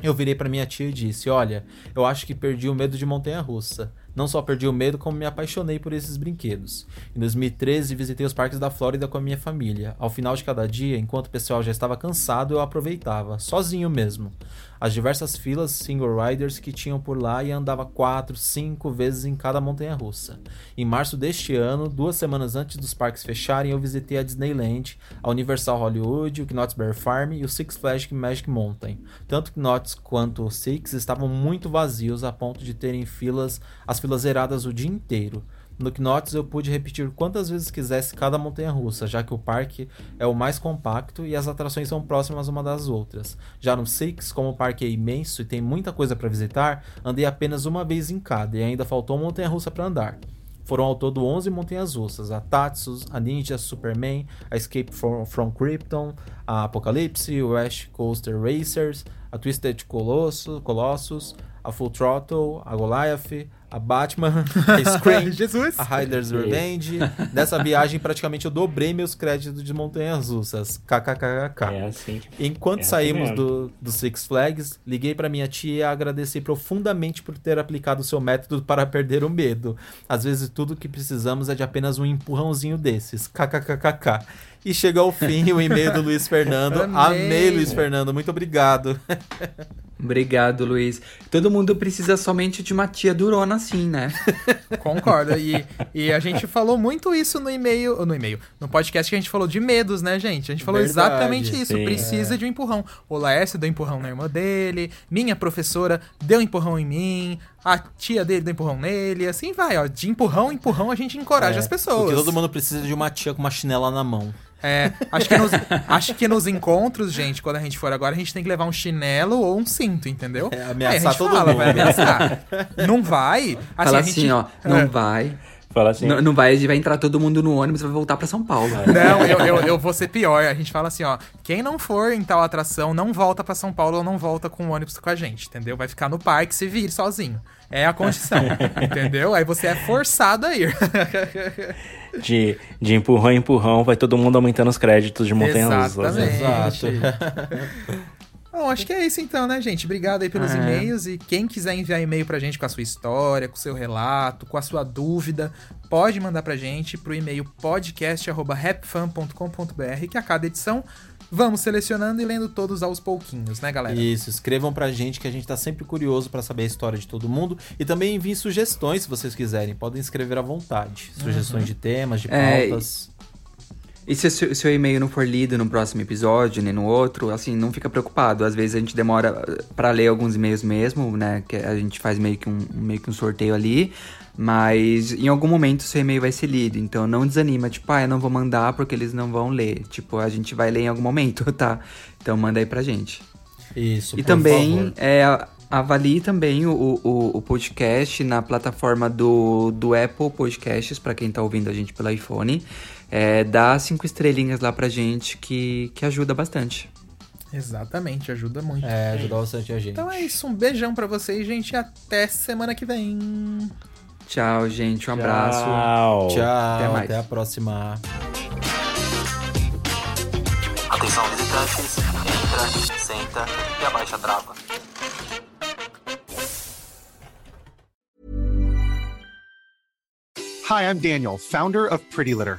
eu virei para minha tia e disse: Olha, eu acho que perdi o medo de montanha russa. Não só perdi o medo, como me apaixonei por esses brinquedos. Em 2013, visitei os parques da Flórida com a minha família. Ao final de cada dia, enquanto o pessoal já estava cansado, eu aproveitava, sozinho mesmo as diversas filas single riders que tinham por lá e andava quatro, cinco vezes em cada montanha russa. Em março deste ano, duas semanas antes dos parques fecharem, eu visitei a Disneyland, a Universal Hollywood, o Knott's Bear Farm e o Six Flags Magic Mountain. Tanto Knott's quanto o Six estavam muito vazios a ponto de terem filas, as filas zeradas o dia inteiro. No Knott's eu pude repetir quantas vezes quisesse cada montanha russa, já que o parque é o mais compacto e as atrações são próximas uma das outras. Já no Six, como o parque é imenso e tem muita coisa para visitar, andei apenas uma vez em cada e ainda faltou uma montanha russa para andar. Foram ao todo 11 montanhas russas: a Tatsus, a Ninja Superman, a Escape from, from Krypton, a Apocalypse, o West Coaster Racers, a Twisted Colossus, Colossus, a Full Throttle, a Goliath, a Batman, *laughs* a Scream, Jesus. a Riders Revenge. Nessa viagem, praticamente eu dobrei meus créditos de montanhas russas. KKKK. É assim. Enquanto é assim saímos do, do Six Flags, liguei para minha tia e agradeci profundamente por ter aplicado o seu método para perder o medo. Às vezes, tudo que precisamos é de apenas um empurrãozinho desses. KKKKK. E chega ao fim o e-mail do Luiz Fernando. *laughs* Amei, Amei Luiz Fernando. Muito obrigado. *laughs* Obrigado, Luiz. Todo mundo precisa somente de uma tia durona assim, né? *laughs* Concordo. E, e a gente falou muito isso no e-mail, no e-mail, no podcast que a gente falou de medos, né, gente? A gente falou Verdade, exatamente isso. Sim, precisa é. de um empurrão. O Laércio deu empurrão na irmã dele, minha professora deu empurrão em mim, a tia dele deu empurrão nele, assim vai, ó. De empurrão em empurrão a gente encoraja é, as pessoas. Porque todo mundo precisa de uma tia com uma chinela na mão. É, acho que, nos, acho que nos encontros, gente, quando a gente for agora, a gente tem que levar um chinelo ou um cinto, entendeu? É, ameaçar todo fala, mundo. Vai ameaçar. Não vai. Assim, Fala assim, ó, não é. vai. Fala assim. Não, não vai, vai entrar todo mundo no ônibus e vai voltar para São Paulo. Não, eu, eu, eu, vou ser pior. A gente fala assim, ó. Quem não for em tal atração, não volta para São Paulo ou não volta com o ônibus com a gente, entendeu? Vai ficar no parque se vir sozinho. É a condição, *laughs* entendeu? Aí você é forçado a ir. de, de empurrão em empurrão, vai todo mundo aumentando os créditos de montanha-russa. Exato. *laughs* Bom, acho que é isso então, né, gente? Obrigado aí pelos é. e-mails. E quem quiser enviar e-mail pra gente com a sua história, com o seu relato, com a sua dúvida, pode mandar pra gente pro e-mail podcast.rapfan.com.br, que a cada edição vamos selecionando e lendo todos aos pouquinhos, né, galera? Isso, escrevam pra gente que a gente tá sempre curioso para saber a história de todo mundo. E também enviem sugestões se vocês quiserem. Podem escrever à vontade. Sugestões uhum. de temas, de pautas. É, e se o seu e-mail não for lido no próximo episódio, nem no outro, assim, não fica preocupado. Às vezes a gente demora eh, para ler alguns e-mails mesmo, né? Que a gente faz meio que um, meio que um sorteio ali. Mas em algum momento seu e-mail vai ser lido. Então não desanima, tipo, ah, eu não vou mandar porque eles não vão ler. Tipo, a gente vai ler em algum momento, *laughs* tá? Então manda aí pra gente. Isso, E também é, avalie também o, o, o, podcast na plataforma do, do Apple Podcasts, para quem tá ouvindo a gente pelo iPhone é, dá cinco estrelinhas lá pra gente que, que ajuda bastante. Exatamente, ajuda muito. É, ajuda bastante a gente. Então é isso, um beijão para vocês, gente, até semana que vem. Tchau, gente, um Tchau. abraço. Tchau, até, mais. até a próxima. Atenção, visitantes, entra, senta e abaixa a trava. Hi, I'm Daniel, founder of Pretty Litter.